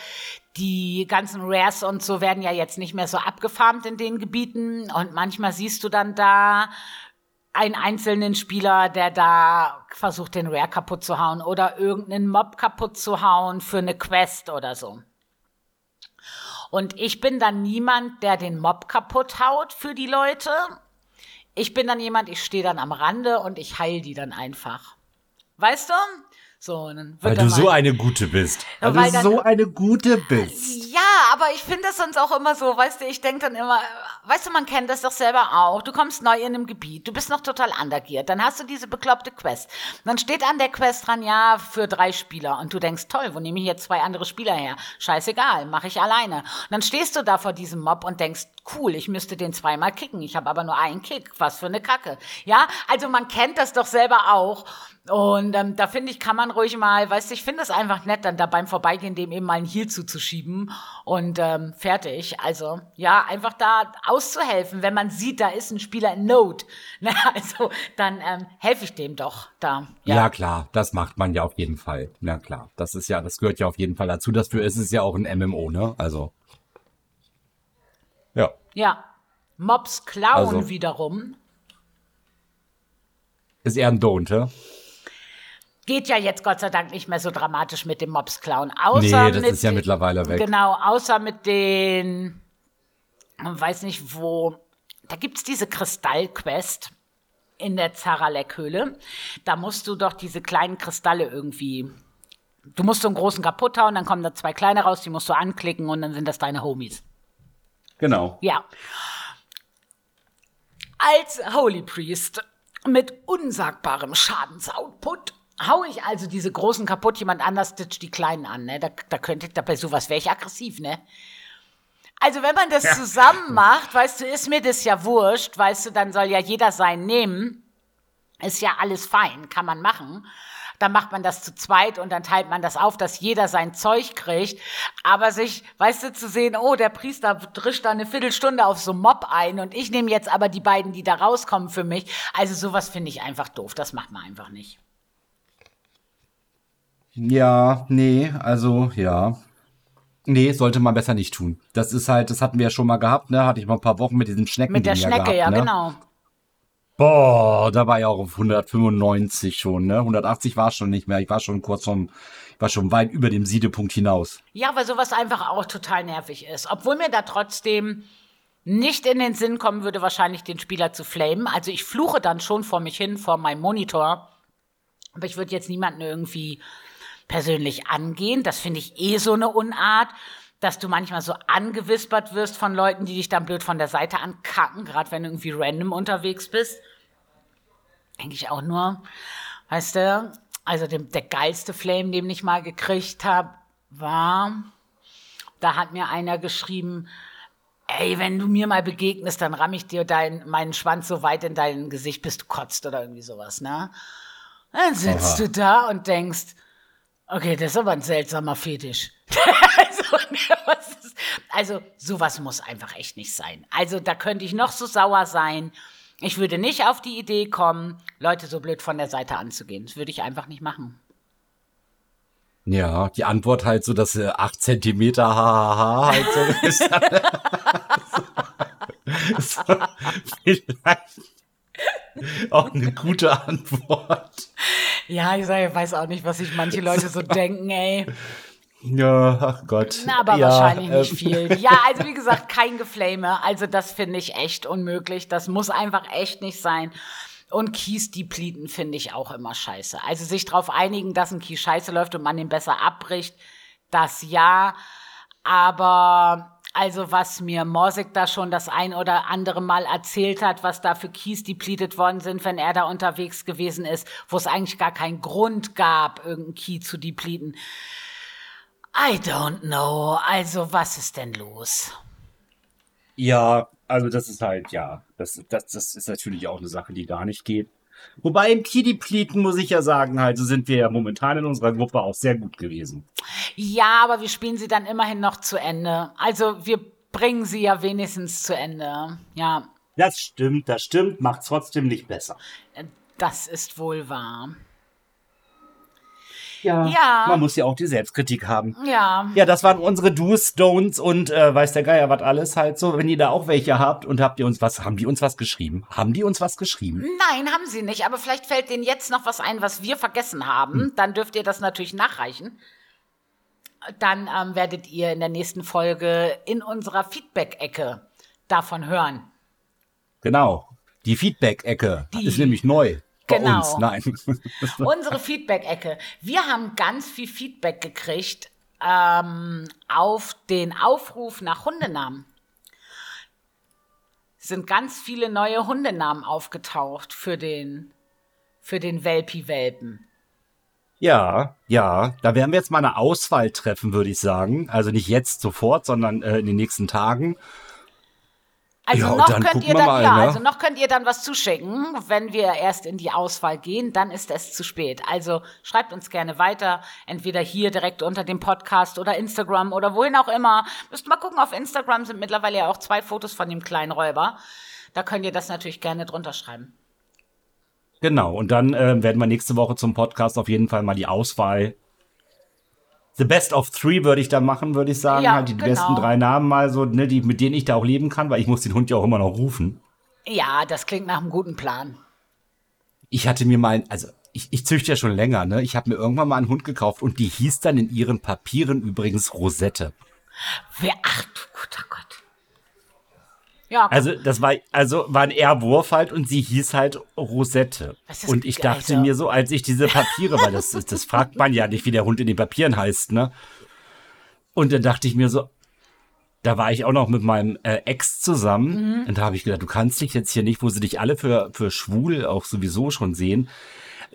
Die ganzen Rares und so werden ja jetzt nicht mehr so abgefarmt in den Gebieten und manchmal siehst du dann da einen einzelnen Spieler, der da versucht, den Rare kaputt zu hauen oder irgendeinen Mob kaputt zu hauen für eine Quest oder so. Und ich bin dann niemand, der den Mob kaputt haut für die Leute, ich bin dann jemand, ich stehe dann am Rande und ich heil die dann einfach. Weißt du? So, weil du so eine Gute bist. Weil, weil du dann, so eine Gute bist. Ja, aber ich finde das sonst auch immer so, weißt du, ich denke dann immer, weißt du, man kennt das doch selber auch. Du kommst neu in einem Gebiet, du bist noch total undergiert, dann hast du diese bekloppte Quest. Dann steht an der Quest dran, ja, für drei Spieler. Und du denkst, toll, wo nehme ich jetzt zwei andere Spieler her? Scheißegal, mache ich alleine. Und dann stehst du da vor diesem Mob und denkst, cool, ich müsste den zweimal kicken. Ich habe aber nur einen Kick. Was für eine Kacke. Ja, also man kennt das doch selber auch. Und ähm, da finde ich, kann man ruhig mal, weißt du, ich finde es einfach nett, dann da beim Vorbeigehen dem eben mal einen Heal zuzuschieben und ähm, fertig. Also ja, einfach da auszuhelfen, wenn man sieht, da ist ein Spieler in Not. Ne? Also dann ähm, helfe ich dem doch da. Ja. ja. klar, das macht man ja auf jeden Fall. Ja klar, das ist ja, das gehört ja auf jeden Fall dazu. Dafür ist es ja auch ein MMO, ne? Also ja. Ja. Mobs klauen also, wiederum. Ist eher ein Don't, ja? Geht ja jetzt Gott sei Dank nicht mehr so dramatisch mit dem Mobs klauen. Außer nee, das ist ja mittlerweile weg. Genau, außer mit den, weiß nicht wo, da gibt es diese Kristallquest in der Zaralek-Höhle. Da musst du doch diese kleinen Kristalle irgendwie du musst so einen großen kaputt hauen, dann kommen da zwei kleine raus, die musst du anklicken und dann sind das deine Homies. Genau. Ja. Als Holy Priest mit unsagbarem Schadensoutput hau ich also diese großen kaputt, jemand anders stitcht die kleinen an. Ne? Da, da könnte ich, da bei sowas wäre ich aggressiv, ne? Also wenn man das ja. zusammen macht, weißt du, ist mir das ja wurscht, weißt du, dann soll ja jeder sein nehmen. Ist ja alles fein, kann man machen dann macht man das zu zweit und dann teilt man das auf, dass jeder sein Zeug kriegt. Aber sich, weißt du, zu sehen, oh, der Priester drischt da eine Viertelstunde auf so Mob ein und ich nehme jetzt aber die beiden, die da rauskommen für mich. Also sowas finde ich einfach doof. Das macht man einfach nicht. Ja, nee, also ja. Nee, sollte man besser nicht tun. Das ist halt, das hatten wir ja schon mal gehabt, ne? Hatte ich mal ein paar Wochen mit diesem Schnecken. Mit der Schnecke, ja, gehabt, ja ne? genau. Boah, da war ich auch auf 195 schon, ne? 180 war schon nicht mehr. Ich war schon kurz vom, ich war schon weit über dem Siedepunkt hinaus. Ja, weil sowas einfach auch total nervig ist. Obwohl mir da trotzdem nicht in den Sinn kommen würde, wahrscheinlich den Spieler zu flamen. Also ich fluche dann schon vor mich hin, vor meinem Monitor. Aber ich würde jetzt niemanden irgendwie persönlich angehen. Das finde ich eh so eine Unart dass du manchmal so angewispert wirst von Leuten, die dich dann blöd von der Seite ankacken, gerade wenn du irgendwie random unterwegs bist. Denke ich auch nur, weißt du, also dem, der geilste Flame, den ich mal gekriegt habe, war, da hat mir einer geschrieben, ey, wenn du mir mal begegnest, dann ramm ich dir dein, meinen Schwanz so weit in dein Gesicht, bis du kotzt oder irgendwie sowas, ne? Dann sitzt Aha. du da und denkst, okay, das ist aber ein seltsamer Fetisch. also sowas muss einfach echt nicht sein. Also da könnte ich noch so sauer sein. Ich würde nicht auf die Idee kommen, Leute so blöd von der Seite anzugehen. Das würde ich einfach nicht machen. Ja, die Antwort halt so, dass äh, 8 Zentimeter hahaha halt so ist. so, vielleicht auch eine gute Antwort. Ja, ich sage, ich weiß auch nicht, was sich manche Leute so denken, ey. Ja, ach Gott. Na, aber ja, wahrscheinlich äh, nicht viel. Ja, also wie gesagt, kein Geflame. Also das finde ich echt unmöglich. Das muss einfach echt nicht sein. Und Keys depleten finde ich auch immer scheiße. Also sich darauf einigen, dass ein Key scheiße läuft und man den besser abbricht, das ja. Aber Also was mir Morsig da schon das ein oder andere Mal erzählt hat, was da für Keys depleted worden sind, wenn er da unterwegs gewesen ist, wo es eigentlich gar keinen Grund gab, irgendeinen Key zu depleten. I don't know. Also was ist denn los? Ja, also das ist halt, ja, das, das, das ist natürlich auch eine Sache, die gar nicht geht. Wobei im Key-Depleten muss ich ja sagen, halt, so sind wir ja momentan in unserer Gruppe auch sehr gut gewesen. Ja, aber wir spielen sie dann immerhin noch zu Ende. Also wir bringen sie ja wenigstens zu Ende. Ja. Das stimmt, das stimmt, macht trotzdem nicht besser. Das ist wohl wahr. Ja, Ja. Man muss ja auch die Selbstkritik haben. Ja. Ja, das waren unsere Do's, Don'ts und äh, weiß der Geier was alles halt so. Wenn ihr da auch welche habt und habt ihr uns was, haben die uns was geschrieben? Haben die uns was geschrieben? Nein, haben sie nicht. Aber vielleicht fällt denen jetzt noch was ein, was wir vergessen haben. Dann dürft ihr das natürlich nachreichen. Dann ähm, werdet ihr in der nächsten Folge in unserer Feedback-Ecke davon hören. Genau. Die Feedback-Ecke Die- ist nämlich neu. Bei Genau. uns, nein. Unsere Feedback-Ecke. Wir haben ganz viel Feedback gekriegt ähm, auf den Aufruf nach Hundenamen. Es sind ganz viele neue Hundenamen aufgetaucht für den, für den Welpi-Welpen. Ja, ja. Da werden wir jetzt mal eine Auswahl treffen, würde ich sagen. Also nicht jetzt sofort, sondern äh, in den nächsten Tagen. Also Ja, noch könnt ihr dann, mal, ja, ne? also noch könnt ihr dann was zuschicken. Wenn wir erst in die Auswahl gehen, dann ist es zu spät. Also schreibt uns gerne weiter, entweder hier direkt unter dem Podcast oder Instagram oder wohin auch immer. Müsst mal gucken, auf Instagram sind mittlerweile ja auch zwei Fotos von dem kleinen Räuber. Da könnt ihr das natürlich gerne drunter schreiben. Genau. Und dann äh, werden wir nächste Woche zum Podcast auf jeden Fall mal die Auswahl. The Best of Three würde ich da machen, würde ich sagen. Ja, halt die genau. besten drei Namen mal so, ne, die, mit denen ich da auch leben kann, weil ich muss den Hund ja auch immer noch rufen. Ja, das klingt nach einem guten Plan. Ich hatte mir mal, also ich, ich züchte ja schon länger, ne? Ich habe mir irgendwann mal einen Hund gekauft und die hieß dann in ihren Papieren übrigens Rosette. Wer, ach du guter Gott. Ja, Also das war also war ein R-Wurf halt und sie hieß halt Rosette. Und ich dachte also- mir so, als ich diese Papiere, weil das ist- das fragt man ja nicht, wie der Hund in den Papieren heißt, ne? Und dann dachte ich mir so, da war ich auch noch mit meinem äh, Ex zusammen Mhm. und da habe ich gedacht, du kannst dich jetzt hier nicht, wo sie dich alle für für schwul auch sowieso schon sehen.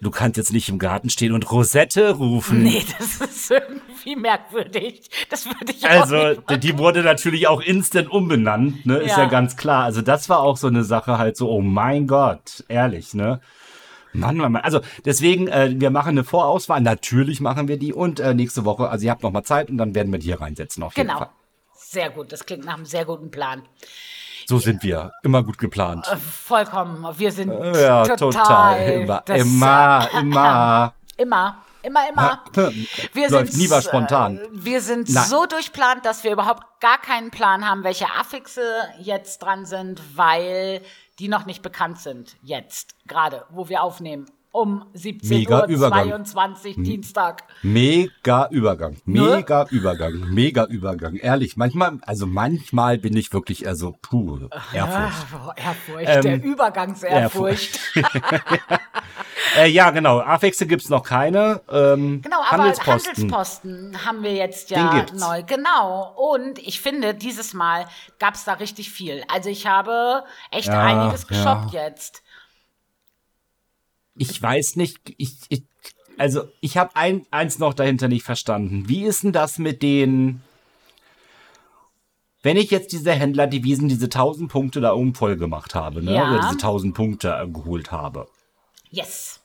Du kannst jetzt nicht im Garten stehen und Rosette rufen. nee, das ist irgendwie merkwürdig. Das würde ich auch Also, nicht die- die wurde natürlich auch instant umbenannt, ne? Ist Ja. ja ganz klar. Also, das war auch so eine Sache halt so, oh mein Gott, ehrlich, ne? Mann, Mann, Mann. Also, deswegen, äh, wir machen eine Vorauswahl. Natürlich machen wir die. Und äh, nächste Woche, also ihr habt noch mal Zeit und dann werden wir die hier reinsetzen auf jeden Genau. Fall. Sehr gut, das klingt nach einem sehr guten Plan. So sind wir. Immer gut geplant. Vollkommen. Wir sind ja, total. total. Immer, immer, immer. Immer, immer, immer. Wir Läuft sind, nie was spontan. äh, Wir sind Nein. so durchplant, dass wir überhaupt gar keinen Plan haben, welche Affixe jetzt dran sind, weil die noch nicht bekannt sind. Jetzt, gerade, wo wir aufnehmen. Um 17 Mega Uhr Übergang. 22 Dienstag. Mega Übergang. Ne? Mega Übergang. Mega Übergang. Ehrlich, manchmal, also manchmal bin ich wirklich, also, puh, Ehrfurcht. Ah, Ehrfurcht, Ähm, der Übergangsehrfurcht. Äh, ja, genau. Affixe gibt's noch keine. Ähm, Genau, aber Handelsposten. Handelsposten, haben wir jetzt ja neu. Genau. Und ich finde, dieses Mal gab's da richtig viel. Also ich habe echt Ja, einiges ja. geshoppt jetzt. Ich weiß nicht, ich, ich also ich habe ein, eins noch dahinter nicht verstanden. Wie ist denn das mit den, wenn ich jetzt diese Händlerdevisen, diese 1000 Punkte da oben voll gemacht habe, ne? Ja. oder diese 1000 Punkte äh, geholt habe, Yes.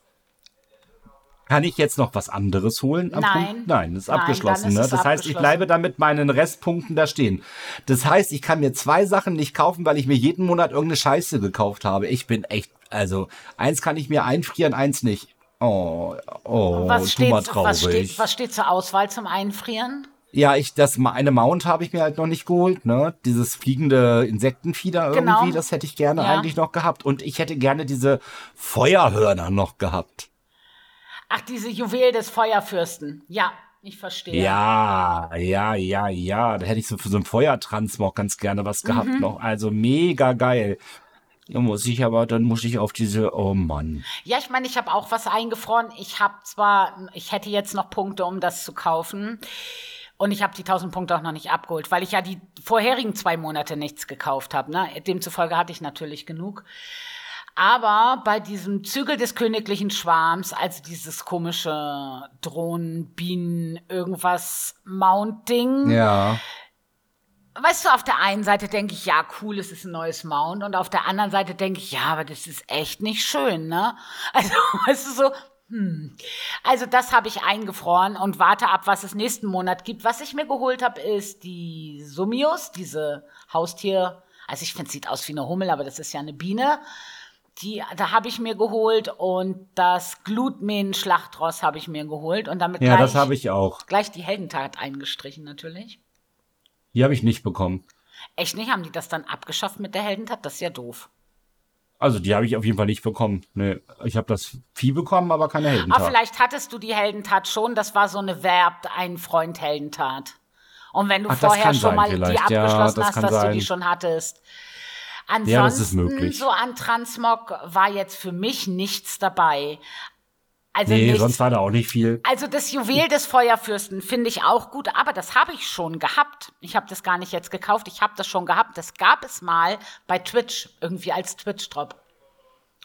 kann ich jetzt noch was anderes holen? Nein. Punkt? Nein, das ist Nein, abgeschlossen. ist ne? Das heißt, ich abgeschlossen. bleibe dann mit meinen Restpunkten da stehen. Das heißt, ich kann mir zwei Sachen nicht kaufen, weil ich mir jeden Monat irgendeine Scheiße gekauft habe. Ich bin echt, also eins kann ich mir einfrieren, eins nicht. Oh, oh, Was steht, mal traurig. was, steht, was steht zur Auswahl zum Einfrieren? Ja, ich das eine Mount habe ich mir halt noch nicht geholt, ne? Dieses fliegende Insektenfieder irgendwie, Genau. das hätte ich gerne Ja. eigentlich noch gehabt und ich hätte gerne diese Feuerhörner noch gehabt. Ach, diese Juwel des Feuerfürsten. Ja, ich verstehe. Ja, ja, ja, ja, da hätte ich so für so einen Feuertransmog ganz gerne was gehabt Mhm. noch. Also mega geil. Ja, muss ich aber, dann muss ich auf diese, oh Mann. Ja, ich meine, ich habe auch was eingefroren. Ich habe zwar, ich hätte jetzt noch Punkte, um das zu kaufen. Und ich habe die 1000 Punkte auch noch nicht abgeholt, weil ich ja die vorherigen zwei Monate nichts gekauft habe. Ne? Demzufolge hatte ich natürlich genug. Aber bei diesem Zügel des königlichen Schwarms, also dieses komische Drohnen, Bienen, irgendwas Mounting, Ja. Weißt du, auf der einen Seite denke ich, ja, cool, es ist ein neues Mount. Und auf der anderen Seite denke ich, ja, aber das ist echt nicht schön, ne? Also, weißt du, so, hm. Also, das habe ich eingefroren und warte ab, was es nächsten Monat gibt. Was ich mir geholt habe, ist die Sumios, diese Haustier. Also, ich finde, es sieht aus wie eine Hummel, aber das ist ja eine Biene. Die, da habe ich mir geholt und das Glutmähen-Schlachtross habe ich mir geholt und damit Ja, gleich, das habe ich auch. gleich die Heldentat eingestrichen natürlich. Die habe ich nicht bekommen. Echt nicht? Haben die das dann abgeschafft mit der Heldentat? Das ist ja doof. Also die habe ich auf jeden Fall nicht bekommen. Nee, ich habe das Vieh bekommen, aber keine Heldentat. Aber vielleicht hattest du die Heldentat schon. Das war so eine Verbt, ein Freund Heldentat. Und wenn du Ach, vorher schon sein mal die vielleicht. Ja, abgeschlossen das hast, dass du die sein. schon hattest. Ansonsten, Ja, so an Transmog war jetzt für mich nichts dabei. Also nee, nichts. sonst war da auch nicht viel. Also das Juwel des Feuerfürsten finde ich auch gut, aber das habe ich schon gehabt. Ich habe das gar nicht jetzt gekauft, ich habe das schon gehabt. Das gab es mal bei Twitch, irgendwie als Twitch-Drop.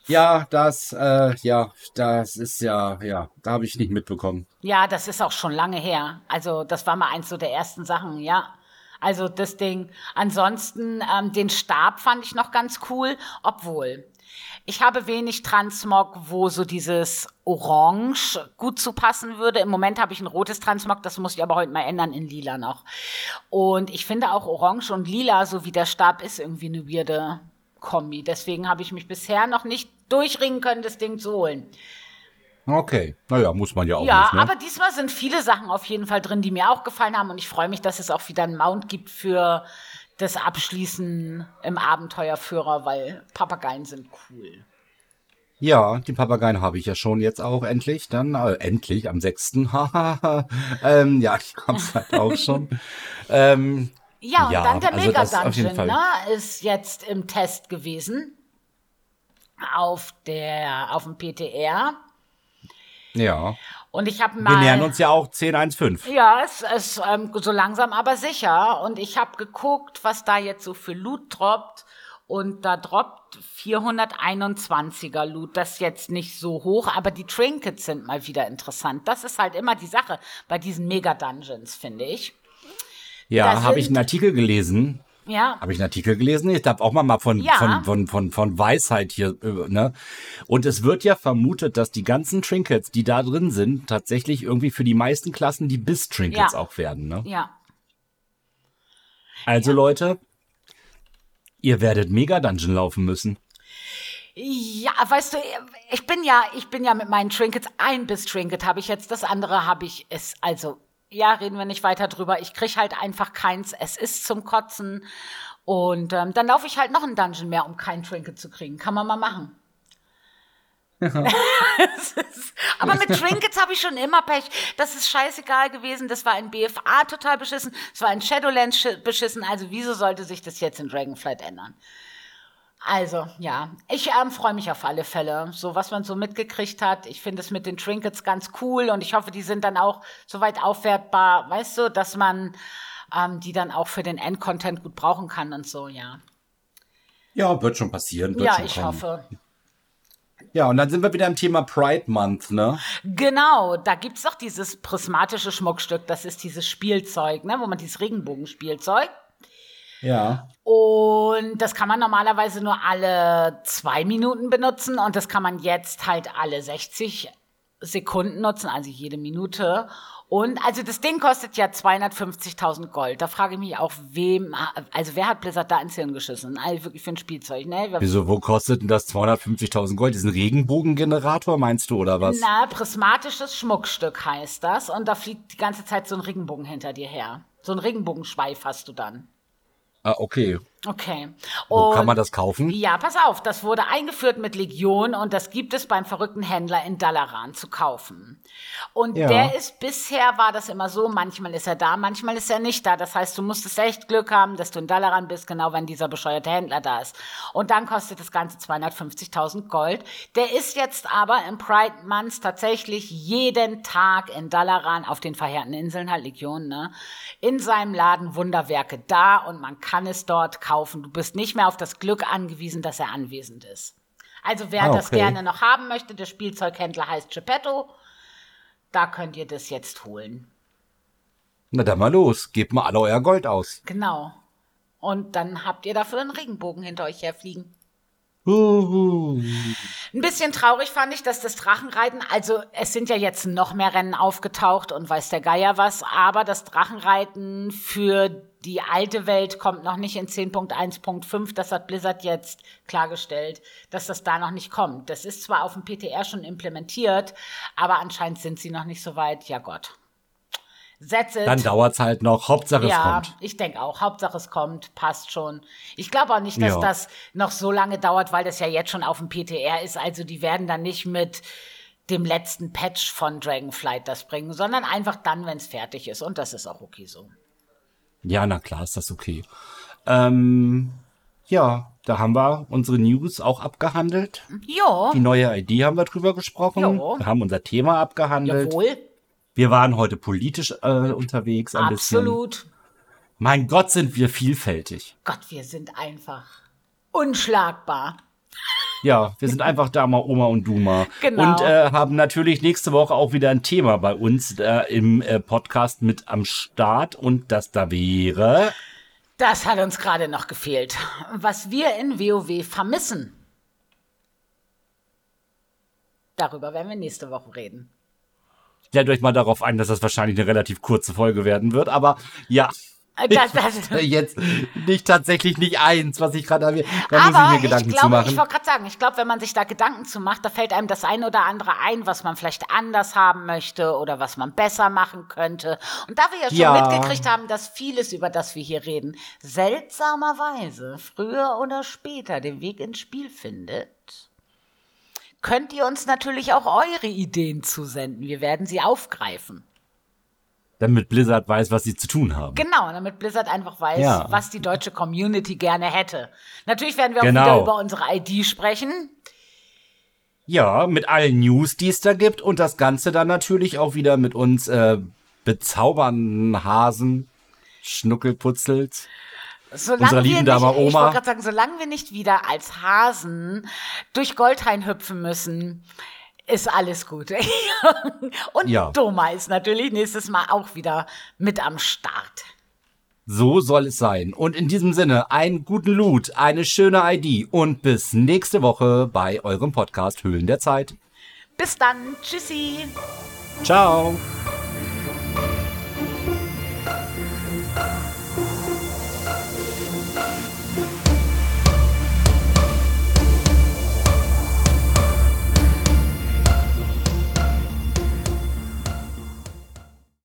Ja, das, äh, ja, das ist ja, ja, da habe ich nicht mitbekommen. Ja, das ist auch schon lange her. Also das war mal eins so der ersten Sachen, ja. Also das Ding. Ansonsten, ähm, den Stab fand ich noch ganz cool, obwohl ich habe wenig Transmog, wo so dieses Orange gut zu passen würde. Im Moment habe ich ein rotes Transmog, das muss ich aber heute mal ändern in lila noch. Und ich finde auch Orange und Lila, so wie der Stab ist, irgendwie eine weirde Kombi. Deswegen habe ich mich bisher noch nicht durchringen können, das Ding zu holen. Okay, naja, muss man ja auch Ja, nicht, ne? aber diesmal sind viele Sachen auf jeden Fall drin, die mir auch gefallen haben. Und ich freue mich, dass es auch wieder einen Mount gibt für das Abschließen im Abenteuerführer, weil Papageien sind cool. Ja, die Papageien habe ich ja schon jetzt auch endlich, dann, äh, endlich, am 6. Hahaha. ähm, ja, ich hab's halt auch schon. ähm, Ja, und Ja, dann der also Mega-Dungeon ne, ist jetzt im Test gewesen. Auf, der, auf dem PTR. ja. Und ich habe Wir mal. nähern uns ja auch 10.1.5. Ja, es ist ähm, so langsam aber sicher. Und ich habe geguckt, was da jetzt so für Loot droppt. Und da droppt 421er Loot. Das ist jetzt nicht so hoch, aber die Trinkets sind mal wieder interessant. Das ist halt immer die Sache bei diesen Mega-Dungeons, finde ich. Ja, habe ich einen Artikel gelesen. Ja, Habe ich einen Artikel gelesen? Ich darf auch mal mal von, Ja. von, von, von, von Weisheit hier, äh, ne? Und es wird ja vermutet, dass die ganzen Trinkets, die da drin sind, tatsächlich irgendwie für die meisten Klassen die Biss-Trinkets Ja. auch werden, ne? ja. Also Leute, ihr werdet Mega-Dungeon laufen müssen. Ja, weißt du, ich bin ja, ich bin ja mit meinen Trinkets, ein bis Trinket habe ich jetzt, das andere habe ich es, also, ja, reden wir nicht weiter drüber. Ich krieg halt einfach keins, es ist zum Kotzen. Und ähm, dann laufe ich halt noch einen Dungeon mehr, um kein Trinket zu kriegen. Kann man mal machen. Ist- Aber mit Trinkets habe ich schon immer Pech. Das ist scheißegal gewesen. Das war in BFA total beschissen. Es war in Shadowlands schi- beschissen. Also wieso sollte sich das jetzt in Dragonflight ändern? Also, ja, ich ähm, freue mich auf alle Fälle. So, was man so mitgekriegt hat. Ich finde es mit den Trinkets ganz cool und ich hoffe, die sind dann auch soweit aufwertbar, weißt du, dass man ähm, die dann auch für den Endcontent gut brauchen kann und so, ja. Ja, wird schon passieren. Wird Ja, schon ich kommen. hoffe. Ja, und dann sind wir wieder im Thema Pride Month, ne? Genau, da gibt's doch dieses prismatische Schmuckstück, das ist dieses Spielzeug, ne, wo man dieses Regenbogenspielzeug. Ja. Und das kann man normalerweise nur alle zwei Minuten benutzen und das kann man jetzt halt alle 60 Sekunden nutzen, also jede Minute. Und also das Ding kostet ja 250.000 Gold. Da frage ich mich auch, wem, also wer hat Blizzard da ins Hirn geschissen? Also wirklich für ein Spielzeug, ne? Wieso, wo kostet denn das 250.000 Gold? Diesen Regenbogengenerator, meinst du, oder was? Na, prismatisches Schmuckstück heißt das. Und da fliegt die ganze Zeit so ein Regenbogen hinter dir her. So ein Regenbogenschweif hast du dann. Ah, okay. Okay. Wo kann man das kaufen? Ja, pass auf, das wurde eingeführt mit Legion und das gibt es beim verrückten Händler in Dalaran zu kaufen. Und Ja. der ist bisher war das immer so, manchmal ist er da, manchmal ist er nicht da. Das heißt, du musstest echt Glück haben, dass du in Dalaran bist, genau wenn dieser bescheuerte Händler da ist. Und dann kostet das Ganze 250.000 Gold. Der ist jetzt aber im Pride Month tatsächlich jeden Tag in Dalaran auf den verheerten Inseln, halt Legion, ne? In seinem Laden Wunderwerke da und man kann es dort kaufen. Du bist nicht mehr auf das Glück angewiesen, dass er anwesend ist. Also wer Ah, das okay. gerne noch haben möchte, der Spielzeughändler heißt Geppetto. Da könnt ihr das jetzt holen. Na dann mal los, gebt mal alle euer Gold aus. Genau. Und dann habt ihr dafür einen Regenbogen hinter euch herfliegen. Ein bisschen traurig fand ich, dass das Drachenreiten, also es sind ja jetzt noch mehr Rennen aufgetaucht und weiß der Geier was, aber das Drachenreiten für die alte Welt kommt noch nicht in 10.1.5. Das hat Blizzard jetzt klargestellt, dass das da noch nicht kommt. Das ist zwar auf dem PTR schon implementiert, aber anscheinend sind sie noch nicht so weit. Ja Gott. Setz it. Dann dauert's halt noch. Hauptsache es Ja, kommt. ich denke auch. Hauptsache es kommt, passt schon. Ich glaube auch nicht, dass Ja. das noch so lange dauert, weil das ja jetzt schon auf dem PTR ist. Also die werden dann nicht mit dem letzten Patch von Dragonflight das bringen, sondern einfach dann, wenn es fertig ist. Und das ist auch okay so. Ja, na klar, ist das okay. Ähm, ja, da haben wir unsere News auch abgehandelt. Jo, Die neue ID haben wir drüber gesprochen. Jo. Wir haben unser Thema abgehandelt. jawohl, Wir waren heute politisch äh, unterwegs ein bisschen. absolut. Mein Gott, sind wir vielfältig. Gott, wir sind einfach unschlagbar. Ja, wir sind einfach da mal Oma und Duma. Genau. Und äh, haben natürlich nächste Woche auch wieder ein Thema bei uns äh, im äh, Podcast mit am Start. Und das da wäre. Das hat uns gerade noch gefehlt. Was wir in WoW vermissen. Darüber werden wir nächste Woche reden. Stellt euch mal darauf ein, dass das wahrscheinlich eine relativ kurze Folge werden wird. Aber ja, Äh, Das, das, jetzt nicht tatsächlich nicht eins, was ich gerade habe. Da muss ich Aber mir ich, Gedanken zu glaube, machen. ich wollte gerade sagen, ich glaube, wenn man sich da Gedanken zu macht, da fällt einem das eine oder andere ein, was man vielleicht anders haben möchte oder was man besser machen könnte. Und da wir ja schon Ja. mitgekriegt haben, dass vieles, über das wir hier reden, seltsamerweise früher oder später den Weg ins Spiel findet, könnt ihr uns natürlich auch eure Ideen zusenden. Wir werden sie aufgreifen. Damit Blizzard weiß, was sie zu tun haben. Genau, damit Blizzard einfach weiß, Ja. was die deutsche Community gerne hätte. Natürlich werden wir auch Genau. wieder über unsere ID sprechen. Ja, mit allen News, die es da gibt. Und das Ganze dann natürlich auch wieder mit uns äh, bezaubernden Hasen, Schnuckelputzels. Solange Unserer wir lieben nicht, Dame Ich Oma. wollte gerade sagen, solange wir nicht wieder als Hasen durch Goldhain hüpfen müssen, ist alles gut. Und Ja. Doma ist natürlich nächstes Mal auch wieder mit am Start. So soll es sein. Und in diesem Sinne, einen guten Loot, eine schöne ID und bis nächste Woche bei eurem Podcast Höhlen der Zeit. Bis dann. Tschüssi. Ciao.